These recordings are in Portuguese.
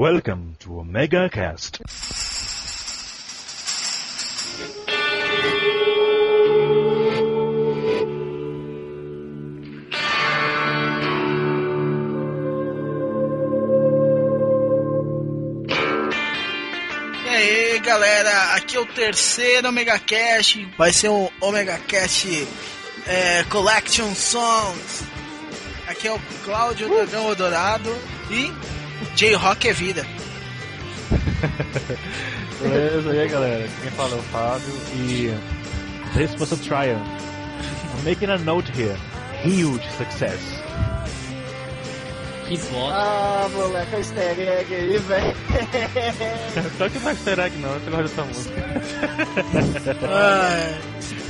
Welcome to Omega Cast. E aí, galera, aqui é o terceiro Omega Cast. Vai ser um Omega Cast é, Collection Songs. Aqui é o Cláudio Dragão Dourado e J-Rock é vida. Beleza, e aí galera, quem fala é o Fábio e this was a triumph. I'm making a note here. Huge success. Que bosta. Ah, moleque, é easter egg aí, velho. Só que não é easter egg não, eu gosto dessa música. Ah,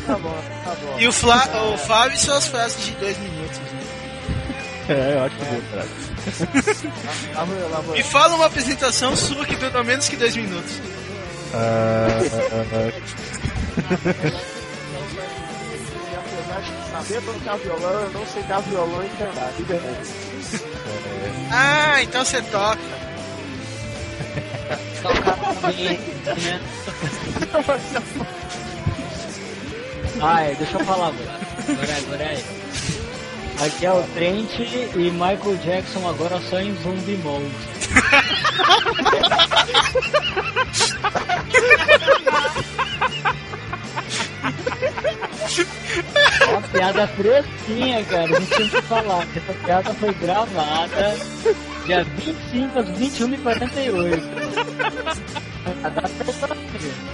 Tá bom, tá bom. e o, Fla, o Fábio e suas frases de dois minutos. É, eu acho que deu, cara. E eu. fala uma apresentação sua que dura menos que dois minutos. De saber tocar violão, eu não sei tocar violão e. Ah, então você toca. Né? Ah, é, deixa eu falar agora. Agora é, agora é. Aqui é o Trent e Michael Jackson agora só em Zumbi Mode. É uma piada fresquinha, cara. A gente tem que falar que essa piada foi gravada dia 25 às 21 h 48 A data é.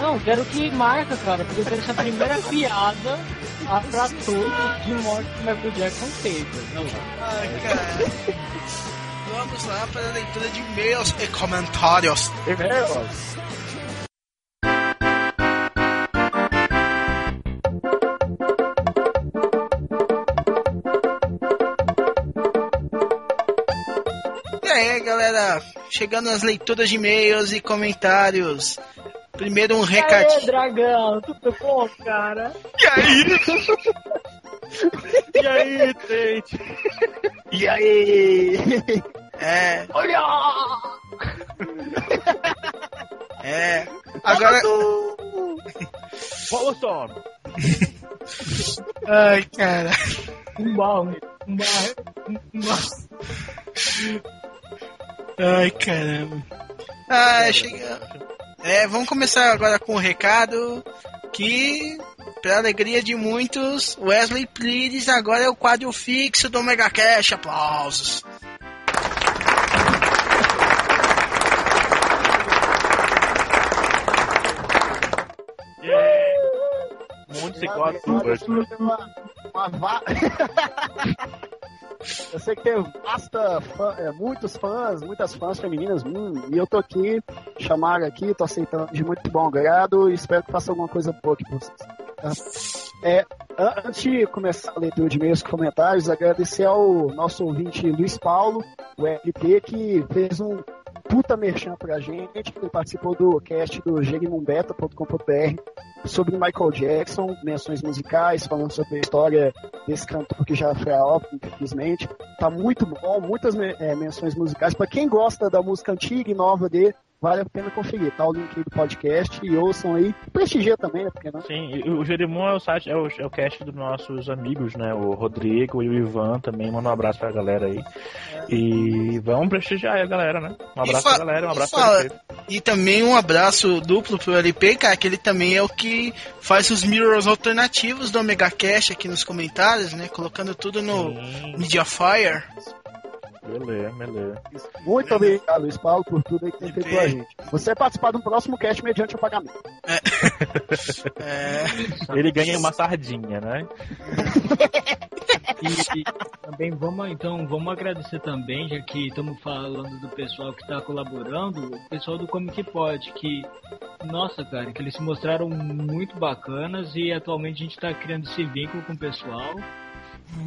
Não, quero que marca, cara, porque eu quero ser a primeira piada a pra todos de morte que o Michael Jackson teve. Não, Ai, cara. Vamos lá para a leitura de e-mails e comentários. E-mails. E aí, galera, chegando nas leituras de e-mails e comentários. Primeiro um recadinho. dragão, tudo bom, cara? E aí? E aí, gente? E aí? É, Olha! é. Agora. Follow song. Ai, cara. Um barro, um barro, um barro. Ai, caramba. Ah, chega. É, vamos começar agora com um recado que, pra alegria de muitos, Wesley Pires agora é o quadro fixo do Mega Cash. Aplausos. Agora quatro surge uma, uma va... Eu sei que tem vasta fã, é, muitos fãs, muitas fãs femininas, hum, e eu tô aqui, chamaram aqui, tô aceitando de muito bom grado e espero que faça alguma coisa boa aqui pra vocês. tá? É, an- antes de começar a leitura de e comentários, agradecer ao nosso ouvinte Luiz Paulo, o LT, que fez um puta merchan pra gente, ele participou do cast do jeguimumbeta.com.br sobre Michael Jackson, menções musicais, falando sobre a história desse cantor que já foi a óbito, infelizmente. Tá muito bom, muitas eh, menções musicais. Para quem gosta da música antiga e nova dele, vale a pena conferir. Tá o link aí do podcast e ouçam aí. Prestigia também, né? Porque não. Sim, e o Jerimon é o site, é o, é o cast dos nossos amigos, né? O Rodrigo e o Ivan também. Manda um abraço pra galera aí. E vamos prestigiar aí a galera, né? Um E abraço fa- pra galera, um abraço pra. E também um abraço duplo pro LP, cara, que ele também é o que faz os mirrors alternativos do Omega Cash aqui nos comentários, né? Colocando tudo no Sim, Mediafire. Beleza, beleza. Muito obrigado, Luiz Paulo, por tudo aí que tem feito com a gente. Você participar do próximo cast mediante o pagamento. É, Ele ganha uma sardinha, né? E, e também vamos então vamos agradecer também, já que estamos falando do pessoal que está colaborando, o pessoal do Comic Pod, que nossa cara, que eles se mostraram muito bacanas e atualmente a gente está criando esse vínculo com o pessoal.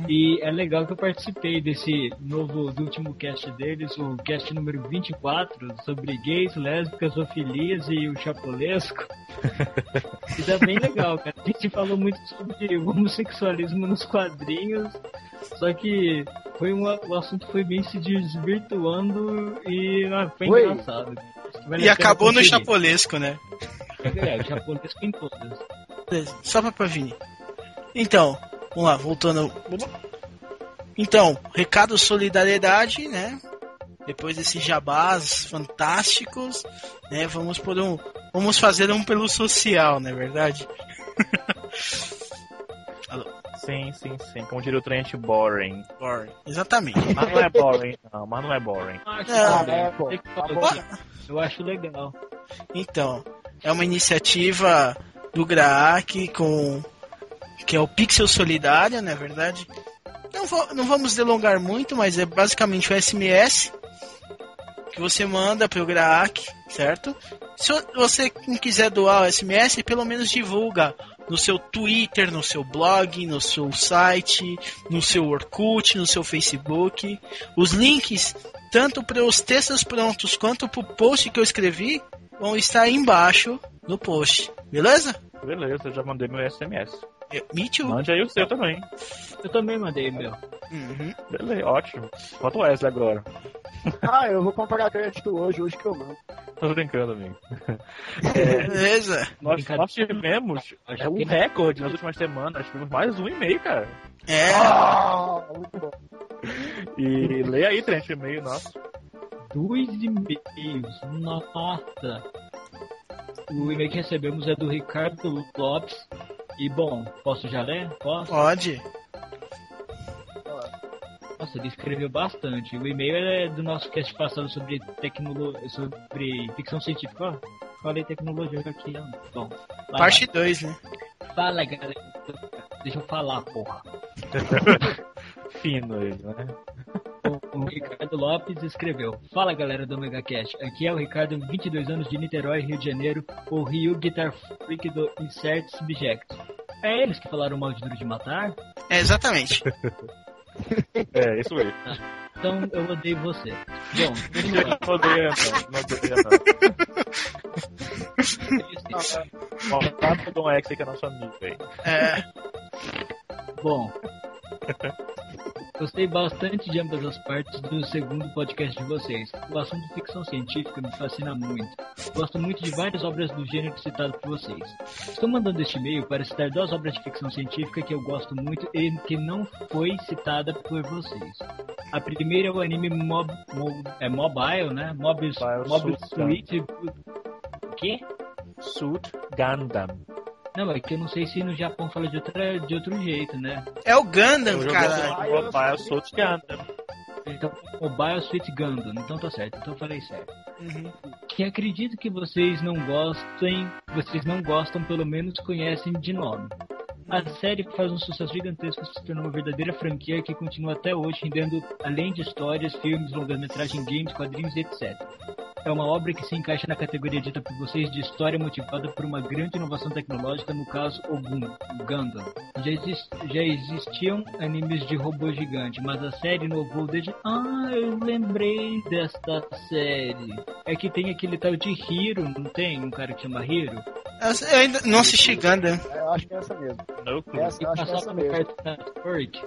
E é legal que eu participei desse novo, do último cast deles, o cast número 24, sobre gays, lésbicas, ofilias e o chapolesco. e tá bem legal, cara. A gente falou muito sobre homossexualismo nos quadrinhos, só que foi um, o assunto foi bem se desvirtuando e ah, foi Oi. engraçado. Vale E acabou no chapolesco, né? É, o chapolesco em todas. Só pra Pavini. Então, vamos lá, voltando. Então, recado solidariedade, né? Depois desses jabás fantásticos, né? Vamos por um. Vamos fazer um pelo social, não é verdade? Sim, sim, sim. Como diria o Trent, boring. Boring. Exatamente. Mas não é boring, não. Mas não é boring. Eu acho, Não, é, pô. Tá. Eu acho legal. Então, é uma iniciativa do GRAAC com que é o Pixel Solidária, não é verdade? Não, não vamos delongar muito, mas é basicamente o SMS que você manda para o GRAAC, certo? Se você não quiser doar o SMS, pelo menos divulga no seu Twitter, no seu blog, no seu site, no seu Orkut, no seu Facebook. Os links, tanto para os textos prontos quanto para o post que eu escrevi, vão estar aí embaixo no post. Beleza? Beleza, já mandei meu SMS. Too. Mande aí o seu também. Eu também mandei meu. Uhum. Beleza, ótimo. Falta o Wesley agora. Ah, eu vou comprar crédito hoje, hoje que eu mando. Tô brincando, amigo. Beleza. Nós, nós tivemos é um recorde nas últimas semanas. Tivemos mais um e-mail, cara. É. Ah, muito bom. E lê aí, Trent, o e-mail nosso. Dois e-mails. Nossa. O e-mail que recebemos é do Ricardo Lopes. E bom, posso já ler? Posso? Pode. Nossa, ele escreveu bastante. O e-mail é do nosso cast passado sobre tecnologia, sobre ficção científica. Ó, falei tecnologia aqui. ó. Bom, vai Parte 2, né? Fala, galera. Deixa eu falar, porra. Fino ele, né? O Ricardo Lopes escreveu: Fala galera do Omega Cash, aqui é o Ricardo, 22 anos de Niterói, Rio de Janeiro, o Rio Guitar Freak do Insert Subject. É eles que falaram mal de Duro de Matar? É, exatamente. É, isso mesmo. Então eu odeio você. Bom, vamos lá. Não odeia, não. Tá pro Dom X aí, que é nosso amigo, velho. É. Bom, gostei bastante de ambas as partes do segundo podcast de vocês. O assunto ficção científica me fascina muito. Gosto muito de várias obras do gênero citado por vocês. Estou mandando este e-mail para citar duas obras de ficção científica que eu gosto muito e que não foi citada por vocês. A primeira é o anime Mob, Mob- é Mobile, né? Mob, Mobile Mob Suit Suit. O quê? Suit Gundam. Não, é que eu não sei se no Japão fala de, outra, de outro jeito, né? É o Gundam, cara. o Mobile Suit Gundam. Então, Mobile Suit Gundam. Então tá certo, então eu falei certo. Uhum. Que acredito que vocês não gostem, vocês não gostam, pelo menos conhecem de nome. A série faz um sucesso gigantesco, se tornou uma verdadeira franquia que continua até hoje, rendendo além de histórias, filmes, longas-metragens, games, quadrinhos e etc. É uma obra que se encaixa na categoria dita por vocês de história motivada por uma grande inovação tecnológica, no caso o Gun, o Gundam. Já, exis- já existiam animes de robô gigante, mas a série inovou desde. Ah, eu lembrei desta série. É que tem aquele tal de Hiro, não tem? Um cara que chama Hiro? Eu ainda não assisti Gundam. É, Eu acho que é essa mesmo. Clue. Essa, eu acho que é essa passava no mesmo. Network,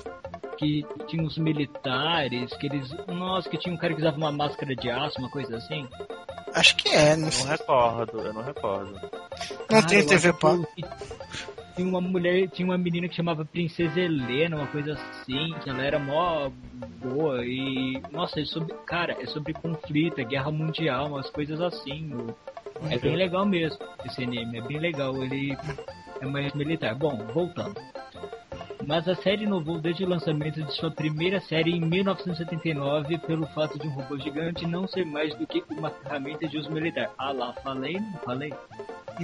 que tinha uns militares, que eles. Nossa, que tinha um cara que usava uma máscara de aço, uma coisa assim. Acho que é, não Eu não recordo, eu não recordo. Não Cara, tem TV que Tinha uma mulher, tinha uma menina que chamava Princesa Helena, uma coisa assim, que ela era mó boa e. Nossa, é sobre. Cara, é sobre conflito, é guerra mundial, umas coisas assim. É bem legal mesmo esse anime, é bem legal, ele é mais militar. Bom, voltando. Mas a série inovou desde o lançamento de sua primeira série em 1979 pelo fato de um robô gigante não ser mais do que uma ferramenta de uso militar. Ah lá, falei, não falei?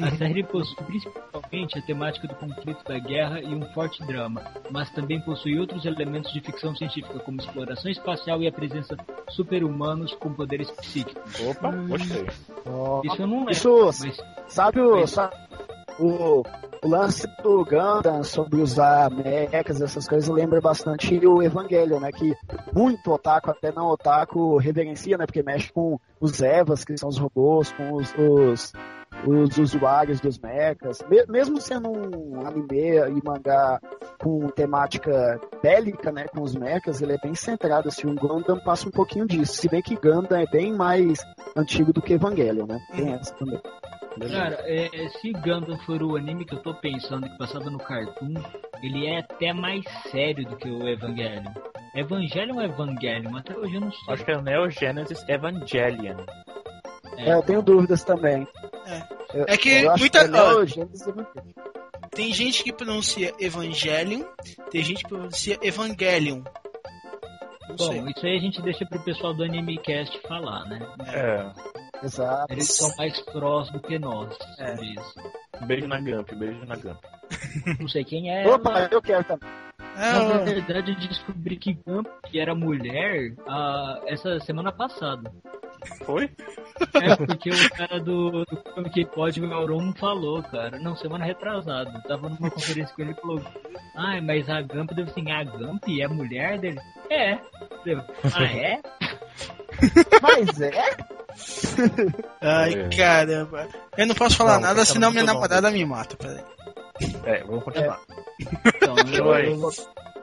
A série possui principalmente a temática do conflito da guerra e um forte drama, mas também possui outros elementos de ficção científica, como exploração espacial e a presença super-humanos com poderes psíquicos. Opa, gostei. Isso eu não lembro, Isso, mas sabe o. Sabe, o o lance do Gundam sobre usar mechas, essas coisas, lembra bastante o Evangelho, né? Que muito otaku, até não otaku, reverencia, né? Porque mexe com os Evas, que são os robôs, com os, os, os usuários dos mechas. Me- mesmo sendo um anime e mangá com temática bélica, né? Com os mechas, ele é bem centrado, assim. O Gundam passa um pouquinho disso. Se bem que Gundam é bem mais antigo do que Evangelho, né? Tem essa também. Cara, é, é, se Gundam for o anime que eu tô pensando que passava no Cartoon, ele é até mais sério do que o Evangelion. Evangelion ou Evangelion? Até hoje eu não sei. Acho que é o Neo Genesis Evangelion. É, eu tenho dúvidas também. É. Eu- É que muita- é Evangelion. Tem gente que pronuncia Evangelion, tem gente que pronuncia Evangelion. Não sei. Bom, isso aí a gente deixa pro pessoal do AnimeCast falar, né? É. Exato. Eles são mais prós do que nós É. Beijo na Gump, beijo na Gump. Não sei quem é. Opa, eu quero também. Na Ah, verdade, eu descobri que Gump era mulher ah, essa semana passada. Foi? É porque o cara do, do filme que pode o Auron falou, cara. Não, semana retrasada. Eu Tava numa conferência com ele e falou: Ai, mas a Gump deve assim, a Gump é mulher dele? É. Eu, ah, é? Mas é? ai, É. caramba. Eu não posso falar Não, nada, tá senão minha namorada me mata. Peraí. É, vamos continuar. Então, Oi. eu,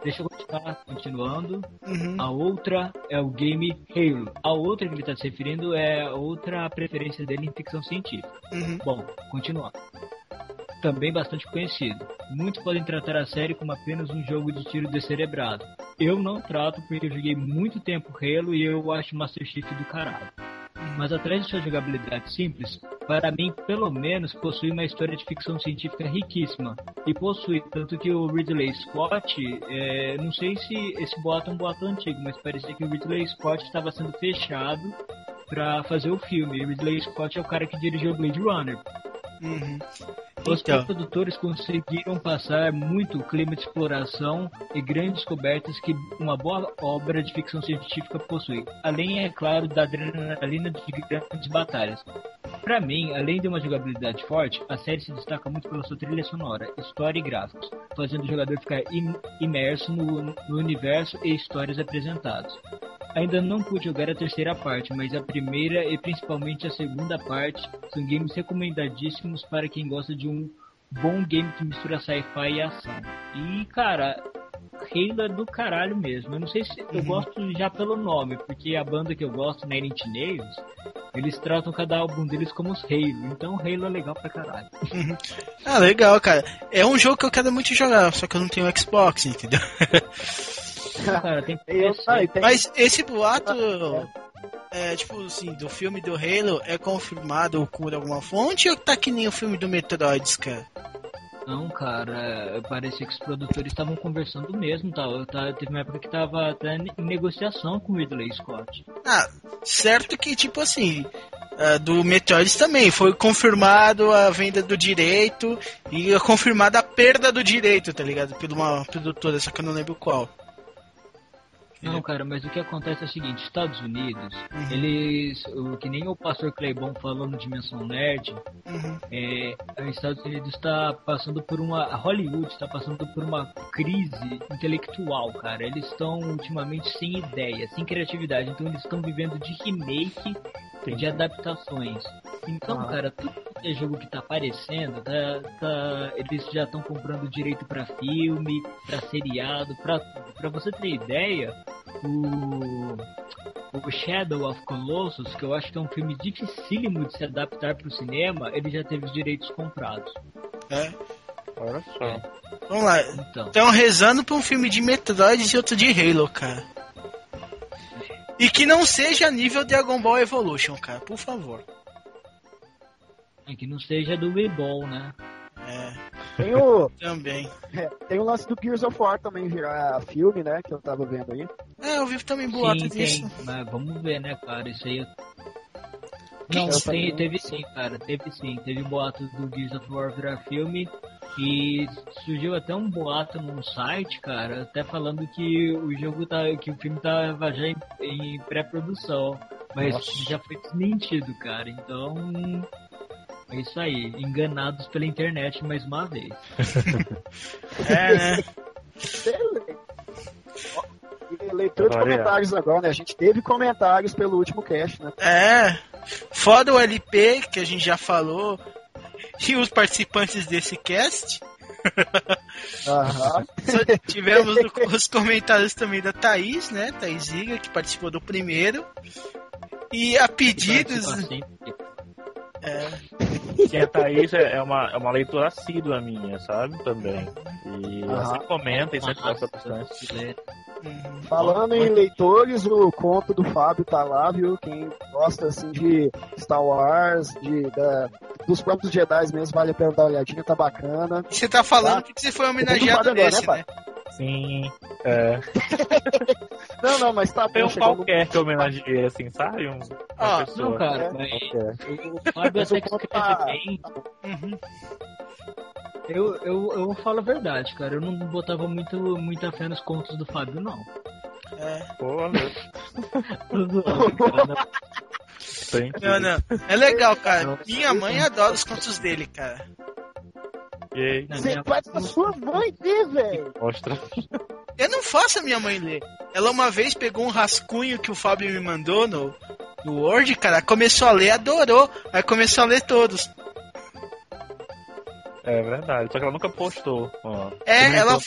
deixa eu continuar continuando. Uhum. A outra é o game Halo. A outra que ele está se referindo é outra preferência dele em ficção científica. Uhum. Bom, continuar. Também bastante conhecido. Muitos podem tratar a série como apenas um jogo de tiro descerebrado. Eu não trato porque eu joguei muito tempo Halo e eu acho Master Chief do caralho. Mas atrás de sua jogabilidade simples, para mim, pelo menos, possui uma história de ficção científica riquíssima. E possui, tanto que o Ridley Scott, é, não sei se esse boato é um boato antigo, mas parecia que o Ridley Scott estava sendo fechado para fazer o filme. E Ridley Scott é o cara que dirigiu Blade Runner. Uhum. Os Então. produtores conseguiram passar muito clima de exploração e grandes descobertas que uma boa obra de ficção científica possui. Além, é claro, da adrenalina de grandes batalhas. Para mim, além de uma jogabilidade forte, a série se destaca muito pela sua trilha sonora, história e gráficos, fazendo o jogador ficar im- imerso no, no universo e histórias apresentadas. Ainda não pude jogar a terceira parte, mas a primeira e principalmente a segunda parte são games recomendadíssimos para quem gosta de um bom game que mistura sci-fi e ação. E, cara, Halo é do caralho mesmo. Eu não sei se eu gosto já pelo nome, porque a banda que eu gosto, Nine Inch Nails, eles tratam cada álbum deles como os Halo. Então Halo é legal pra caralho. Ah, legal, cara. É um jogo que eu quero muito jogar, só que eu não tenho Xbox, entendeu? Cara, tem Eu, ah, e tem- Mas esse boato, é, tipo assim, do filme do Halo é confirmado por alguma fonte ou tá que nem o filme do Metroids, cara? Não, cara, parecia que os produtores estavam conversando mesmo, tá? tá teve uma época que tava até em negociação com o Ridley Scott. Ah, certo que, tipo assim, ah, do Metroids também foi confirmado a venda do direito e é confirmada a perda do direito, tá ligado? Por uma produtora, só que eu não lembro qual. Não, cara, mas o que acontece é o seguinte, Estados Unidos, Uhum. eles, o, que nem o pastor Claybon falou no Dimensão Nerd, Uhum. é, os Estados Unidos está passando por uma, Hollywood está passando por uma crise intelectual, cara. Eles estão ultimamente sem ideia, sem criatividade, então eles estão vivendo de remake e de adaptações. Então, Ah. cara, tudo que é jogo que tá aparecendo, tá, tá- eles já estão comprando direito pra filme, pra seriado, tudo. Pra você ter ideia, o, o Shadow of Colossus, que eu acho que é um filme dificílimo de se adaptar pro cinema, ele já teve os direitos comprados. É. Olha só. Vamos lá. Então, Estão rezando pra um filme de Metroids e outro de Halo, cara. E que não seja nível Dragon Ball Evolution, cara, por favor. é que não seja do Weeball, né? É, Tem o, também. é, tem o lance do Gears of War também virar filme, né? Que eu tava vendo aí. É, eu vi também boato sim, disso. tem, mas vamos ver, né, cara? Isso aí. Não, tem, teve sim, cara. Teve sim. Teve boato do Gears of War virar filme. E surgiu até um boato num site, cara, até falando que o jogo tá. que o filme tava já em, em pré-produção. Mas Nossa. já foi desmentido, cara. Então. É isso aí, enganados pela internet mais uma vez. É, né? Leitura de comentários agora, né? A gente teve comentários pelo último cast, né? É. Fora o LP, que a gente já falou, e os participantes desse cast. Tivemos os comentários também da Thaís, né? Thaís Iga, que participou do primeiro. E a pedidos. É, Que a Thaís é é uma, é uma leitora assídua minha, sabe? Também. E ela Aham. sempre comenta e sempre Nossa, bastante. uhum. Falando em leitores, o conto do Fábio tá lá, viu? Quem gosta assim de Star Wars, de, da- dos próprios Jedi mesmo, vale a pena dar uma olhadinha, tá bacana. E você tá falando Tá. porque você foi homenageado agora, nesse, né, né? Sim. É. Não, não, mas tá bom, um no- qualquer que eu homenageei, assim, sabe? Um, uma Ah, pessoa. Não, cara, É, mas o Fábio até que escreve tá- bem. Uhum. Eu, eu, eu falo a verdade, cara. Eu não botava muito, muita fé nos contos do Fábio, não. É. Pô. Tô zoando, cara. Não- Não, não. É legal, cara. Minha mãe adora os contos dele, cara. Você minha- faz pra sua mãe ver, velho. mostra. Eu não faço a minha mãe ler. Ela uma vez pegou um rascunho que o Fábio me mandou no, no Word, cara, começou a ler, adorou. Aí começou a ler todos. É verdade, só que ela nunca postou. Ó. É, ela-.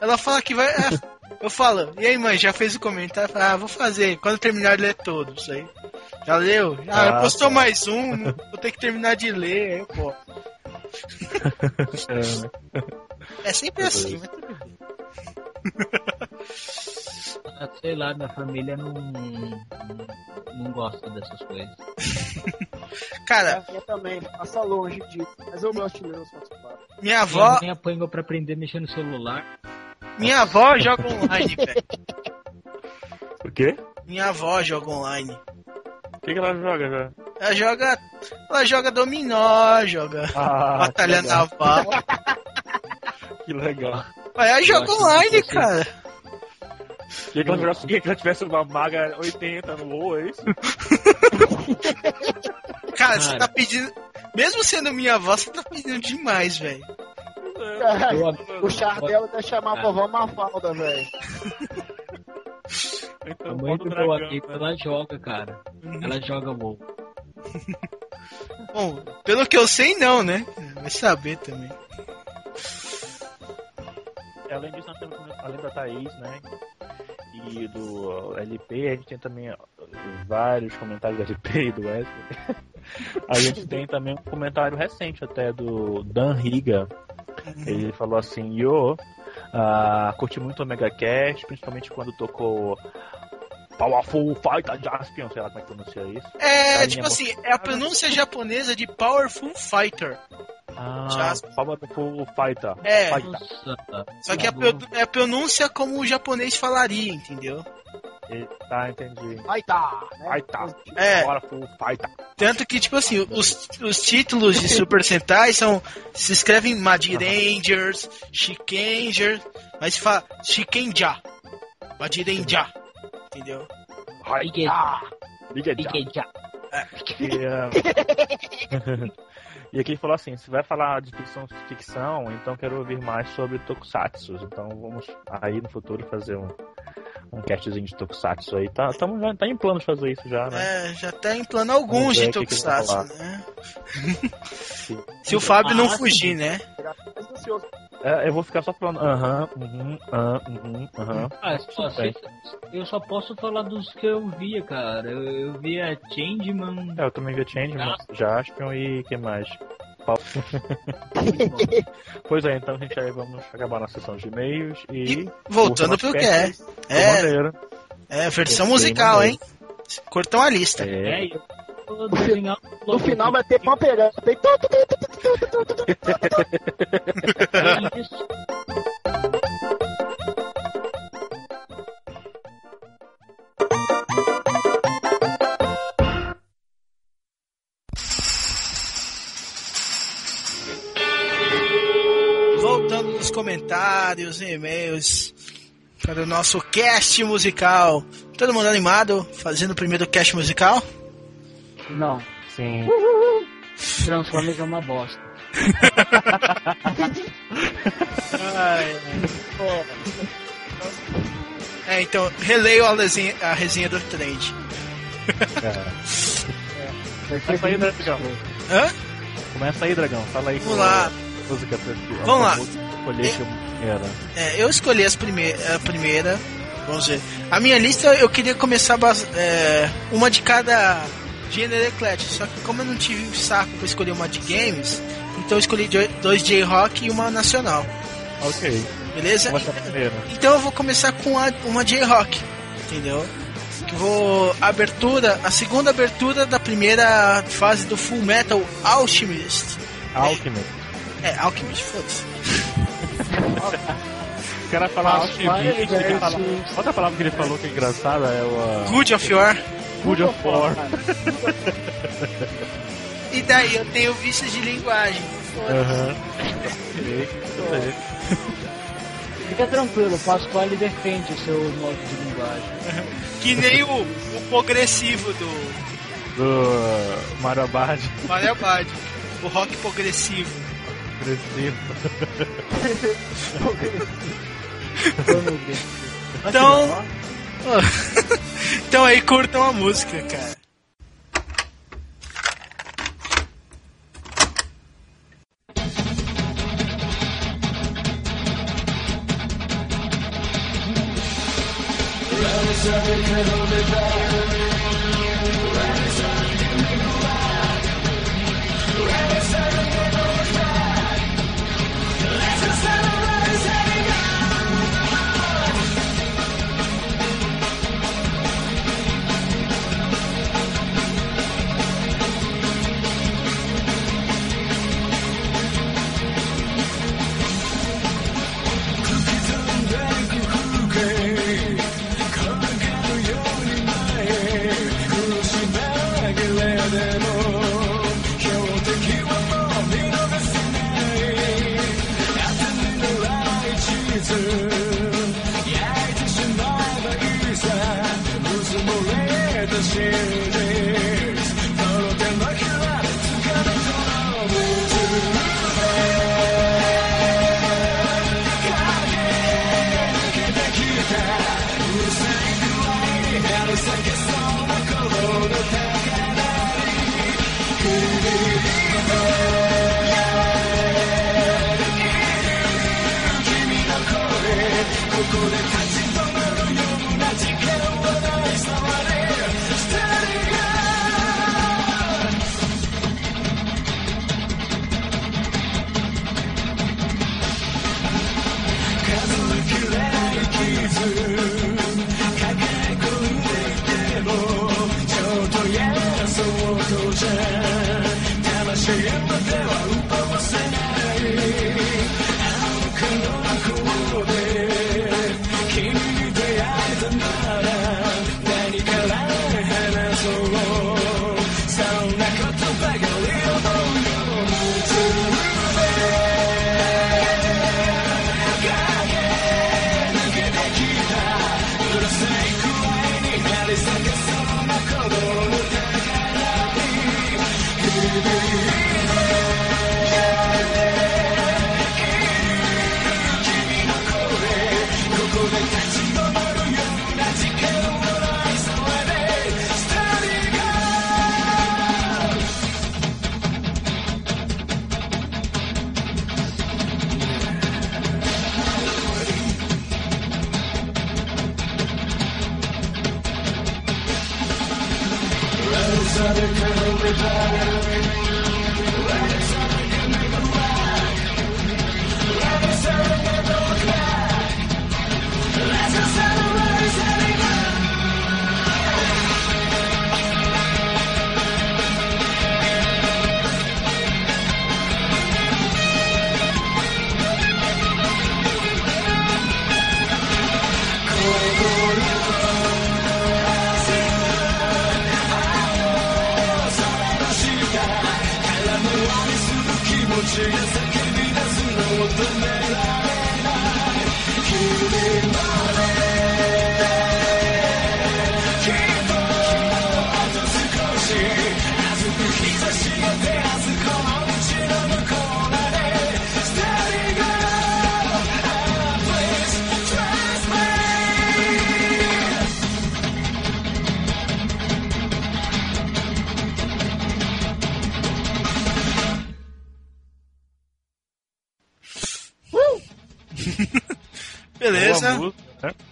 Ela fala que vai. é, eu falo, e aí, mãe, já fez o comentário? Ah, vou fazer. Quando terminar de ler todos aí. Já leu? Ah, Ah, postou tá. mais um, vou ter que terminar de ler. Aí, eu, pô. É, né? Sempre assim, mas tudo bem. Ah, Sei lá, minha família não, não, não gosta dessas coisas. Cara, minha também, passa longe disso. Mas eu gosto de ler os Fábio. minha Minha avó, mãe apanhou pra aprender a mexer no celular. minha avó joga online, velho. O quê? Minha avó joga online. O que, que ela joga já? Ela joga. Ela joga dominó, joga Ah, batalha naval. Que legal. Mas ela joga online, você- cara. Queria que ela jogasse- queria que ela tivesse uma maga 80 no WoW, é isso? Cara, você Cara. tá pedindo. Mesmo sendo minha avó, você tá pedindo demais, velho. Eu- O char dela até chamar a vovó Mafalda, velho. Então, A mãe do o meu dragão, amigo, né? ela joga, cara. Uhum. Ela joga WoW. Bom, pelo que eu sei, não, né? Vai saber também. Além disso, nós temos além da Thaís, né? E do LP, a gente tem também ó, vários comentários do LP e do Wesley. A gente tem também um comentário recente até do Dan Riga. Ele falou assim, yo, ah, curti muito o Omega Cast, principalmente quando tocou Powerful Fighter Jaspion, sei lá como é que pronuncia isso. É, tipo assim, é a pronúncia japonesa de Powerful Fighter. Ah, Jaspion. Powerful Fighter. É, Fighter. Só que pro- é a pronúncia como o japonês falaria, entendeu? tá entendi. vai tá. Né? Aí tá. É. Bora pro pai tá. Tanto que, tipo assim, os, os títulos de Super Sentai são. Se escrevem Mad Rangers, Shikanger, mas fala Shikenja. Mad Ranger. Entendeu? Raigenja. Raigenja. É. E, ah, aqui ele falou assim, se vai falar de ficção, ficção, então quero ouvir mais sobre Tokusatsu. Então vamos aí no futuro fazer um, um castzinho de Tokusatsu aí. Tá, tamo, já, tá em plano de fazer isso já, né? É, já tá em plano alguns de o que que Tokusatsu, né? Se o Fábio não Ah, fugir, né? É, eu vou ficar só falando aham, uhum, aham, uhum, aham. Ah, eu só posso falar dos que eu via, cara. Eu, eu via Changeman. É, eu também vi Changeman, Jaspion e que mais? Pois é, então a gente aí vamos acabar na sessão de e-mails e. E voltando pro que é. É, é versão musical, hein? Cortam a lista. É. É, desenhar um No final vai ter pamperão. Tem comentários e e-mails para o nosso cast musical. Todo mundo animado fazendo o primeiro cast musical? Não. Sim. Transformers é uma bosta. Ai, é, então, releio a resenha, a resenha do trade. Começa aí, Dragão. Hã? Começa aí, Dragão. Fala aí Vamos lá. música. Vamos lá. Escolher que primeira. É, eu escolhi as prime a primeira. Vamos ver. A minha lista eu queria começar é, uma de cada gênero eclético. Só que como eu não tive saco pra escolher uma de games, então eu escolhi dois J-Rock e uma nacional. Ok. Beleza? A. Então eu vou começar com a- uma J-Rock, entendeu? Que vou abertura, a segunda abertura da primeira fase do Full Metal Alchemist. Alchemist. É, Alchemist, foda-se. O cara fala parte ele fala- Outra palavra que ele falou que é engraçada é o. uh, Good of War. Good of War. E daí eu tenho vícios de linguagem. Aham. Bem. Fica tranquilo, o Pasquale defende o seu modo de linguagem. Que nem o, o progressivo do Do Mario Abad. Mario Bad. O rock progressivo. então. então aí curtam a música, cara. Every little bit better Southern California.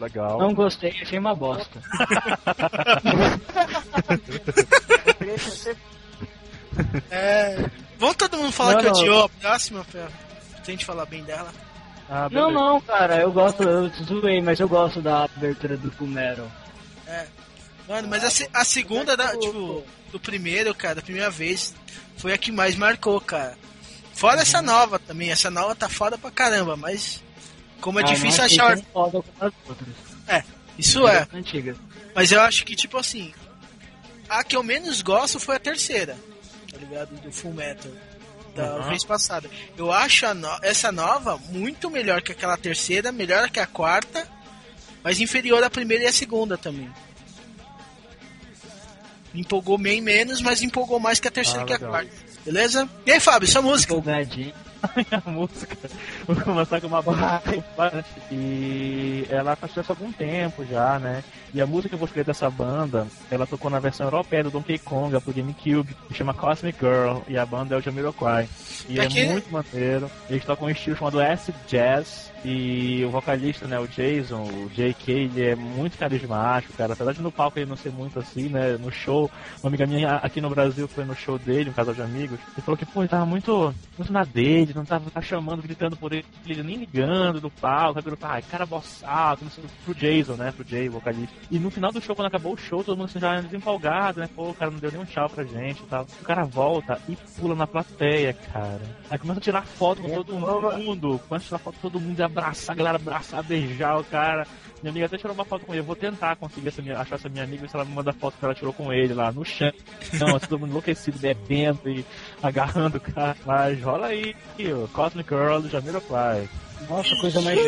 Legal. Não gostei, achei uma bosta. É, vamos todo mundo falar Não, que não. odiou a próxima pra gente falar bem dela. Ah, Não, beleza. não, cara, eu gosto, eu zoei, mas eu gosto da abertura do Full Metal. Mano, mas a, a segunda, da, tipo, do primeiro, cara, da primeira vez, foi a que mais marcou, cara. Fora essa nova também, essa nova tá foda pra caramba, mas como é Ah, difícil achar. outras. Isso é, Antigas. mas eu acho que, tipo assim, a que eu menos gosto foi a terceira, tá ligado? Do Full Metal. Da Uhum. vez passada. Eu acho a no- essa nova muito melhor que aquela terceira, melhor que a quarta, mas inferior à primeira e à segunda também. Me empolgou bem menos, mas empolgou mais que a terceira Ah, e que a quarta. Beleza? E aí, Fábio, sua música? Empolgadinho. a música. Vou começar com uma banda e ela faz sucesso há algum tempo já, né? E a música que eu escolher dessa banda, ela tocou na versão europeia do Donkey Kong pro GameCube, que chama Cosmic Girl, e a banda é o Jamiroquai. E é muito maneiro. Eles tocam um estilo chamado acid jazz e o vocalista, né, o Jason, o JK, ele é muito carismático, cara. Apesar de no palco ele não ser muito assim, né, no show, uma amiga minha aqui no Brasil foi no show dele, um casal de amigos, e falou que, pô, ele tava muito, muito na dele, não tava, tava chamando, gritando por ele, ele nem ligando do palco, sabe? Ah, cara boçado, não sei, pro Jason, né, pro Jay, vocalista. E no final do show, quando acabou o show, todo mundo assim, já desempolgado, né, pô, o cara não deu nem um tchau pra gente e tal. O cara volta e pula na plateia, cara. Aí começa a tirar foto com todo mundo, começa a tirar foto com todo mundo e abraçar, a galera abraçar, beijar o cara. Minha amiga até tirou uma foto com ele. Eu vou tentar conseguir essa minha, achar essa minha amiga se ela me manda a foto que ela tirou com ele lá no chão. Não, assim, todo mundo enlouquecido, bebendo e agarrando o cara. Mas rola aí, o Cosmic Girl do Jamiroquai. Nossa, coisa mais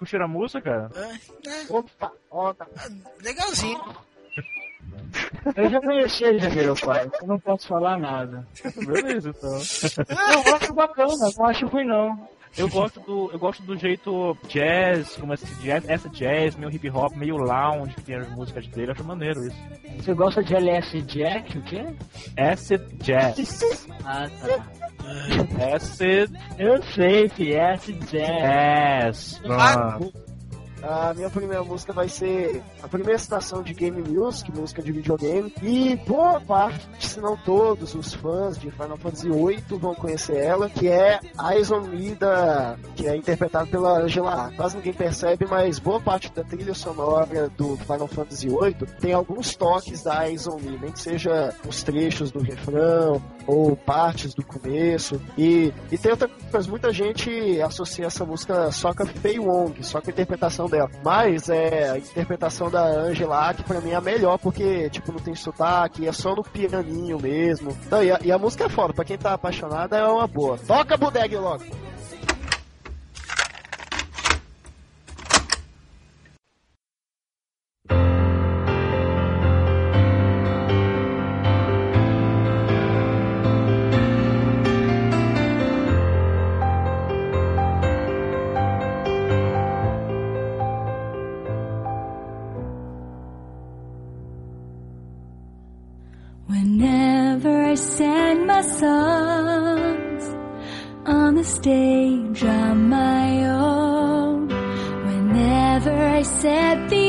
E aí, vocês curtiram a música, cara? É, é, Opa, ó, tá. legalzinho. Eu já conheci ele, meu pai. Eu não posso falar nada. Beleza, então. Eu acho bacana, não acho ruim não. Eu gosto do, eu gosto do jeito jazz, como esse jazz, essa jazz, meio hip hop, meio lounge que tem as músicas dele. Eu acho maneiro isso. Você gosta de LS Jack, o quê? Acid jazz. Ah, tá. Acid Eu sei, fi, S jazz. Pronto. A minha primeira música vai ser a primeira citação de Game Music, música de videogame. E boa parte, se não todos, os fãs de Final Fantasy VIII vão conhecer ela, que é Eyes on Me, da, que é interpretada pela Angela A. Quase ninguém percebe, mas boa parte da trilha sonora do Final Fantasy VIII tem alguns toques da Me, nem que seja os trechos do refrão ou partes do começo. E, e tem outra coisa, muita gente associa essa música só com a Fei Wong, só com a interpretação dela. Mas é a interpretação da Angela, que pra mim é a melhor, porque, tipo, não tem sotaque, é só no pianinho mesmo. Não, e, a, e a música é foda, pra quem tá apaixonado é uma boa. Toca Budeg logo! Whenever I sang my songs on the stage on my own, whenever I said these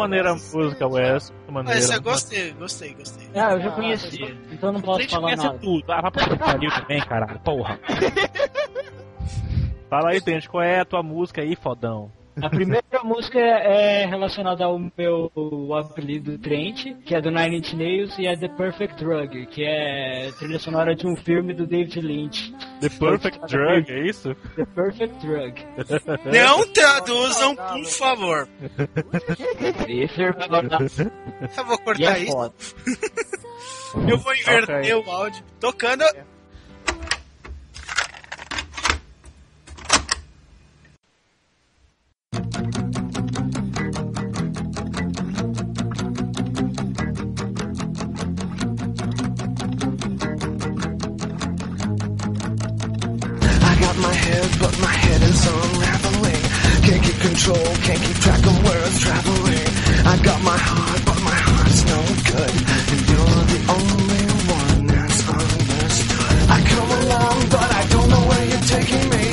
maneira a música, Wes. Muito maneira. Mas eu gostei, gostei, gostei. Ah, eu já conhecia, então não posso falar nada. tudo. Ah, vai pra pariu também, caralho. Porra. Fala aí, Tente, qual é a tua música aí, fodão? A primeira música é relacionada ao meu apelido Trent, que é do Nine Inch Nails, e é The Perfect Drug, que é trilha sonora de um filme do David Lynch. The Perfect Drug, é isso? The Perfect Drug. Não traduzam, por favor. Esse é Eu vou cortar é isso. Eu vou inverter Ok. o áudio. Tocando. But my head is unraveling. Can't keep control, can't keep track of where it's traveling. I got my heart, but my heart's no good. And you're the only one that's understood. I come along, but I don't know where you're taking me.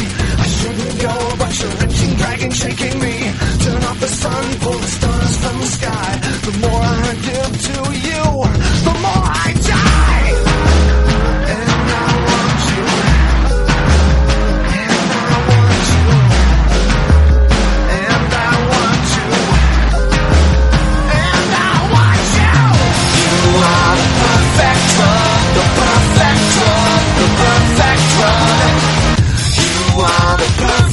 I shouldn't go, but you're reaching, dragging, shaking me. Turn off the sun, pull the stars from the sky. The more I give to you, You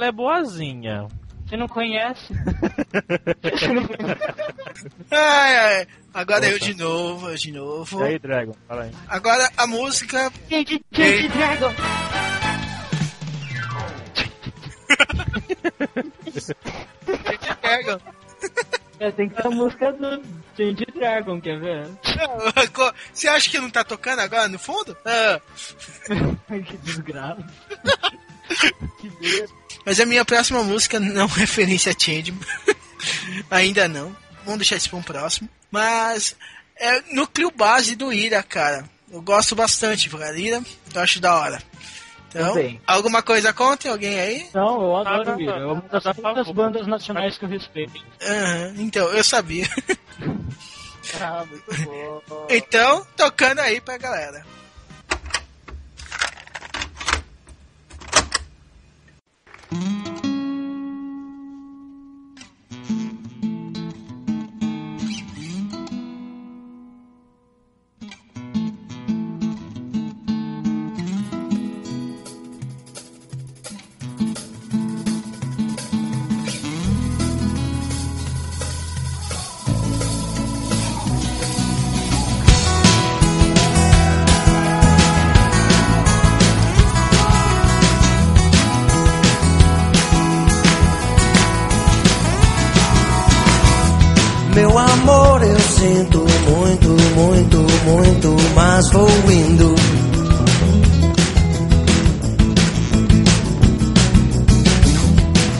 ela é boazinha. Você não conhece? Ai, ai. Agora eu Opa. de novo, eu de novo. E aí, Dragon? Fala aí. Agora a música. Gente, gente, Dragon! Dragon. É, tem que ter a música do Change Dragon, quer ver? Você acha que não tá tocando agora no fundo? Ah, que desgraça. Mas a minha próxima música não é referência a Change. Ainda não. Vamos deixar isso pra um próximo. Mas é núcleo base do Ira, cara. Eu gosto bastante, cara. Ira, eu acho da hora. Então, Também. alguma coisa contra alguém aí? Não, eu adoro Nada, Ira. É uma das poucas bandas nacionais que eu respeito. Aham, então, eu sabia. Ah, muito bom. Então, tocando aí pra galera. Meu amor, eu sinto muito, muito, muito, mas vou indo.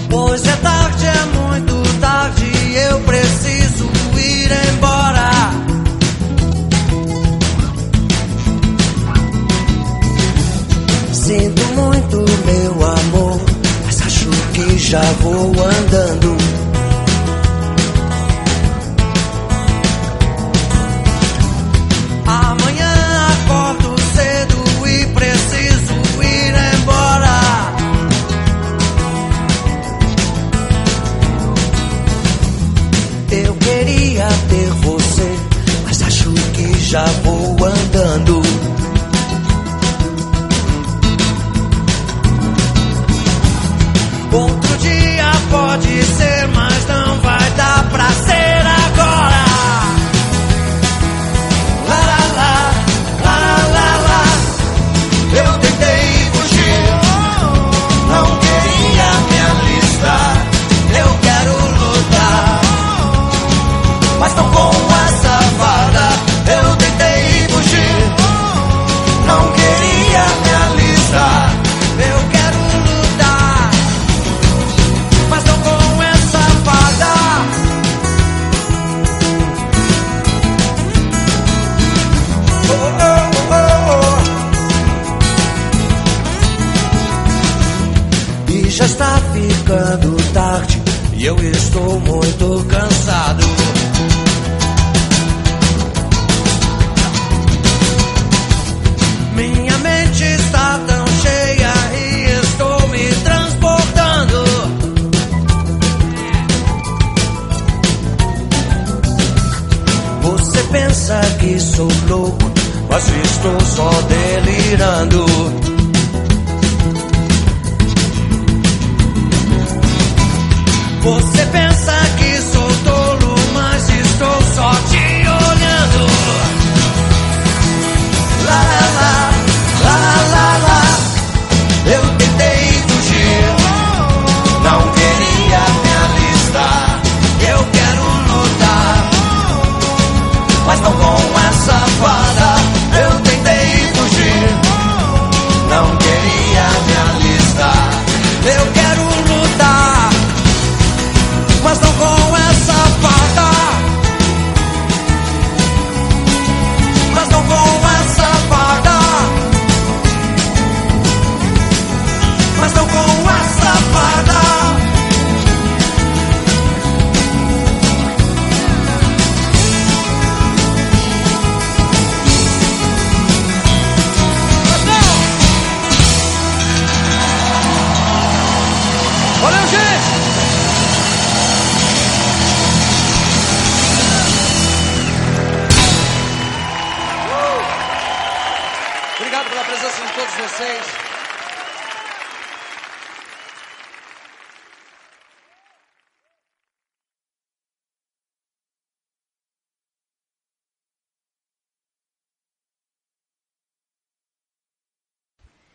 Pois é tarde, é muito tarde, eu preciso ir embora. Sinto muito, meu amor, mas acho que já vou andando. Já vou andando.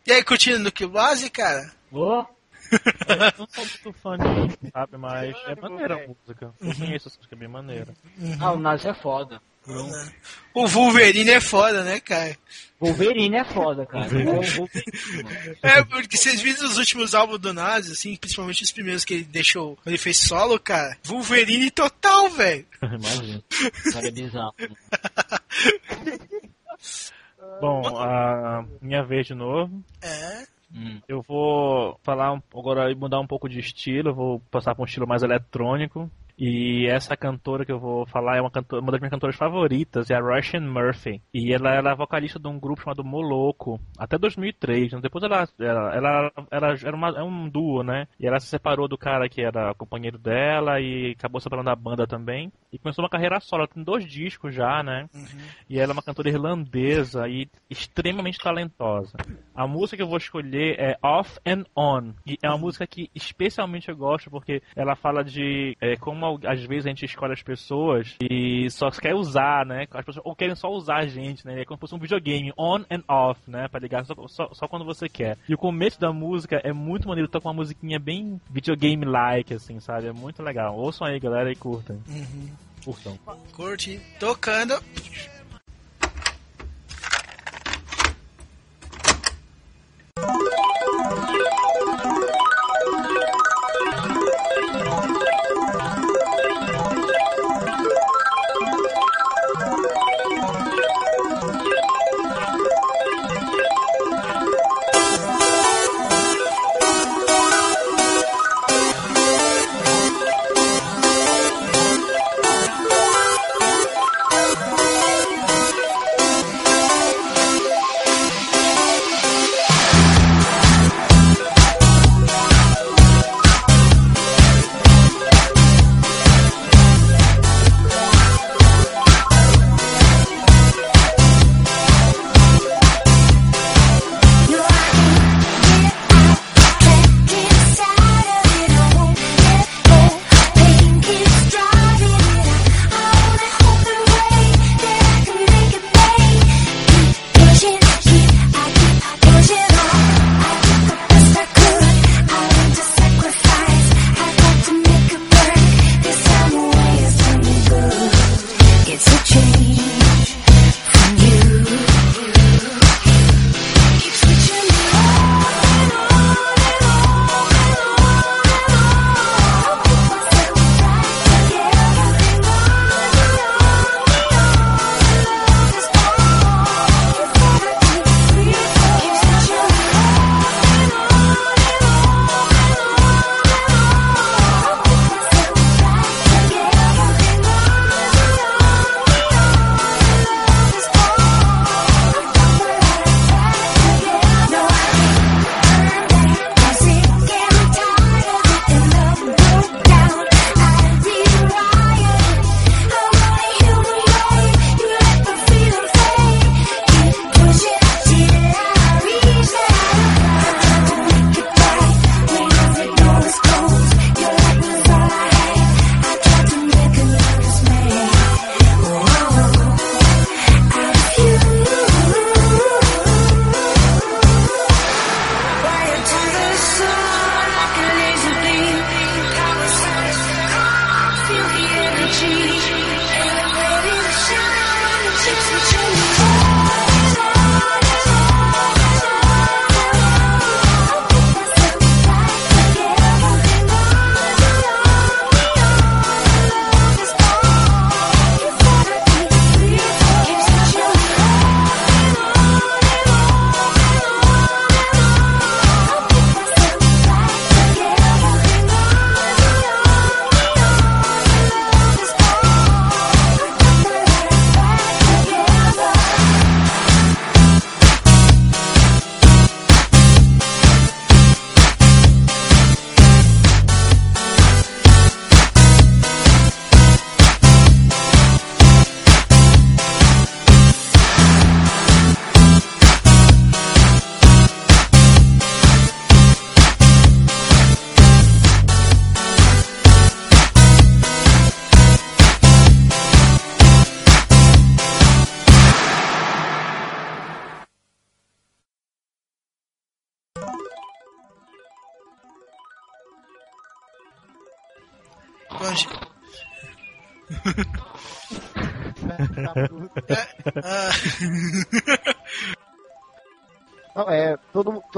E aí, curtindo no que base, cara? Ô, Eu não sou muito fã de sabe? Mas é maneira a música. Eu conheço essa música, é bem maneira. ah, o Nazi é foda. O Wolverine é foda, né, cara? Wolverine é foda, cara. É porque vocês viram os últimos álbuns do Nazi, assim, principalmente os primeiros que ele deixou, quando ele fez solo, cara. Wolverine total, velho. Imagina. Cara é bizarro. Bom, a minha vez de novo. É. Hum. Eu vou falar um- agora e mudar um pouco de estilo, vou passar para um estilo mais eletrônico. E essa cantora que eu vou falar é uma, cantora, uma das minhas cantoras favoritas, é a Russian Murphy. E ela era vocalista de um grupo chamado Moloco, até 2003. né? Depois ela, ela, ela, ela era uma, é um duo, né? E ela se separou do cara que era companheiro dela e acabou separando da banda também. E começou uma carreira solo, ela tem dois discos já, né? E ela é uma cantora irlandesa e extremamente talentosa. A música que eu vou escolher é Off and On. E é uma música que especialmente eu gosto porque ela fala de é, como às vezes a gente escolhe as pessoas e só quer usar, né? As pessoas ou querem só usar a gente, né? É como se fosse um videogame, on and off, né? Pra ligar só, só, só quando você quer. E o começo da música é muito maneiro, tá com uma musiquinha bem videogame-like, assim, sabe? É muito legal. Ouçam aí, galera, e curtam. Curtam. Curte. Tocando.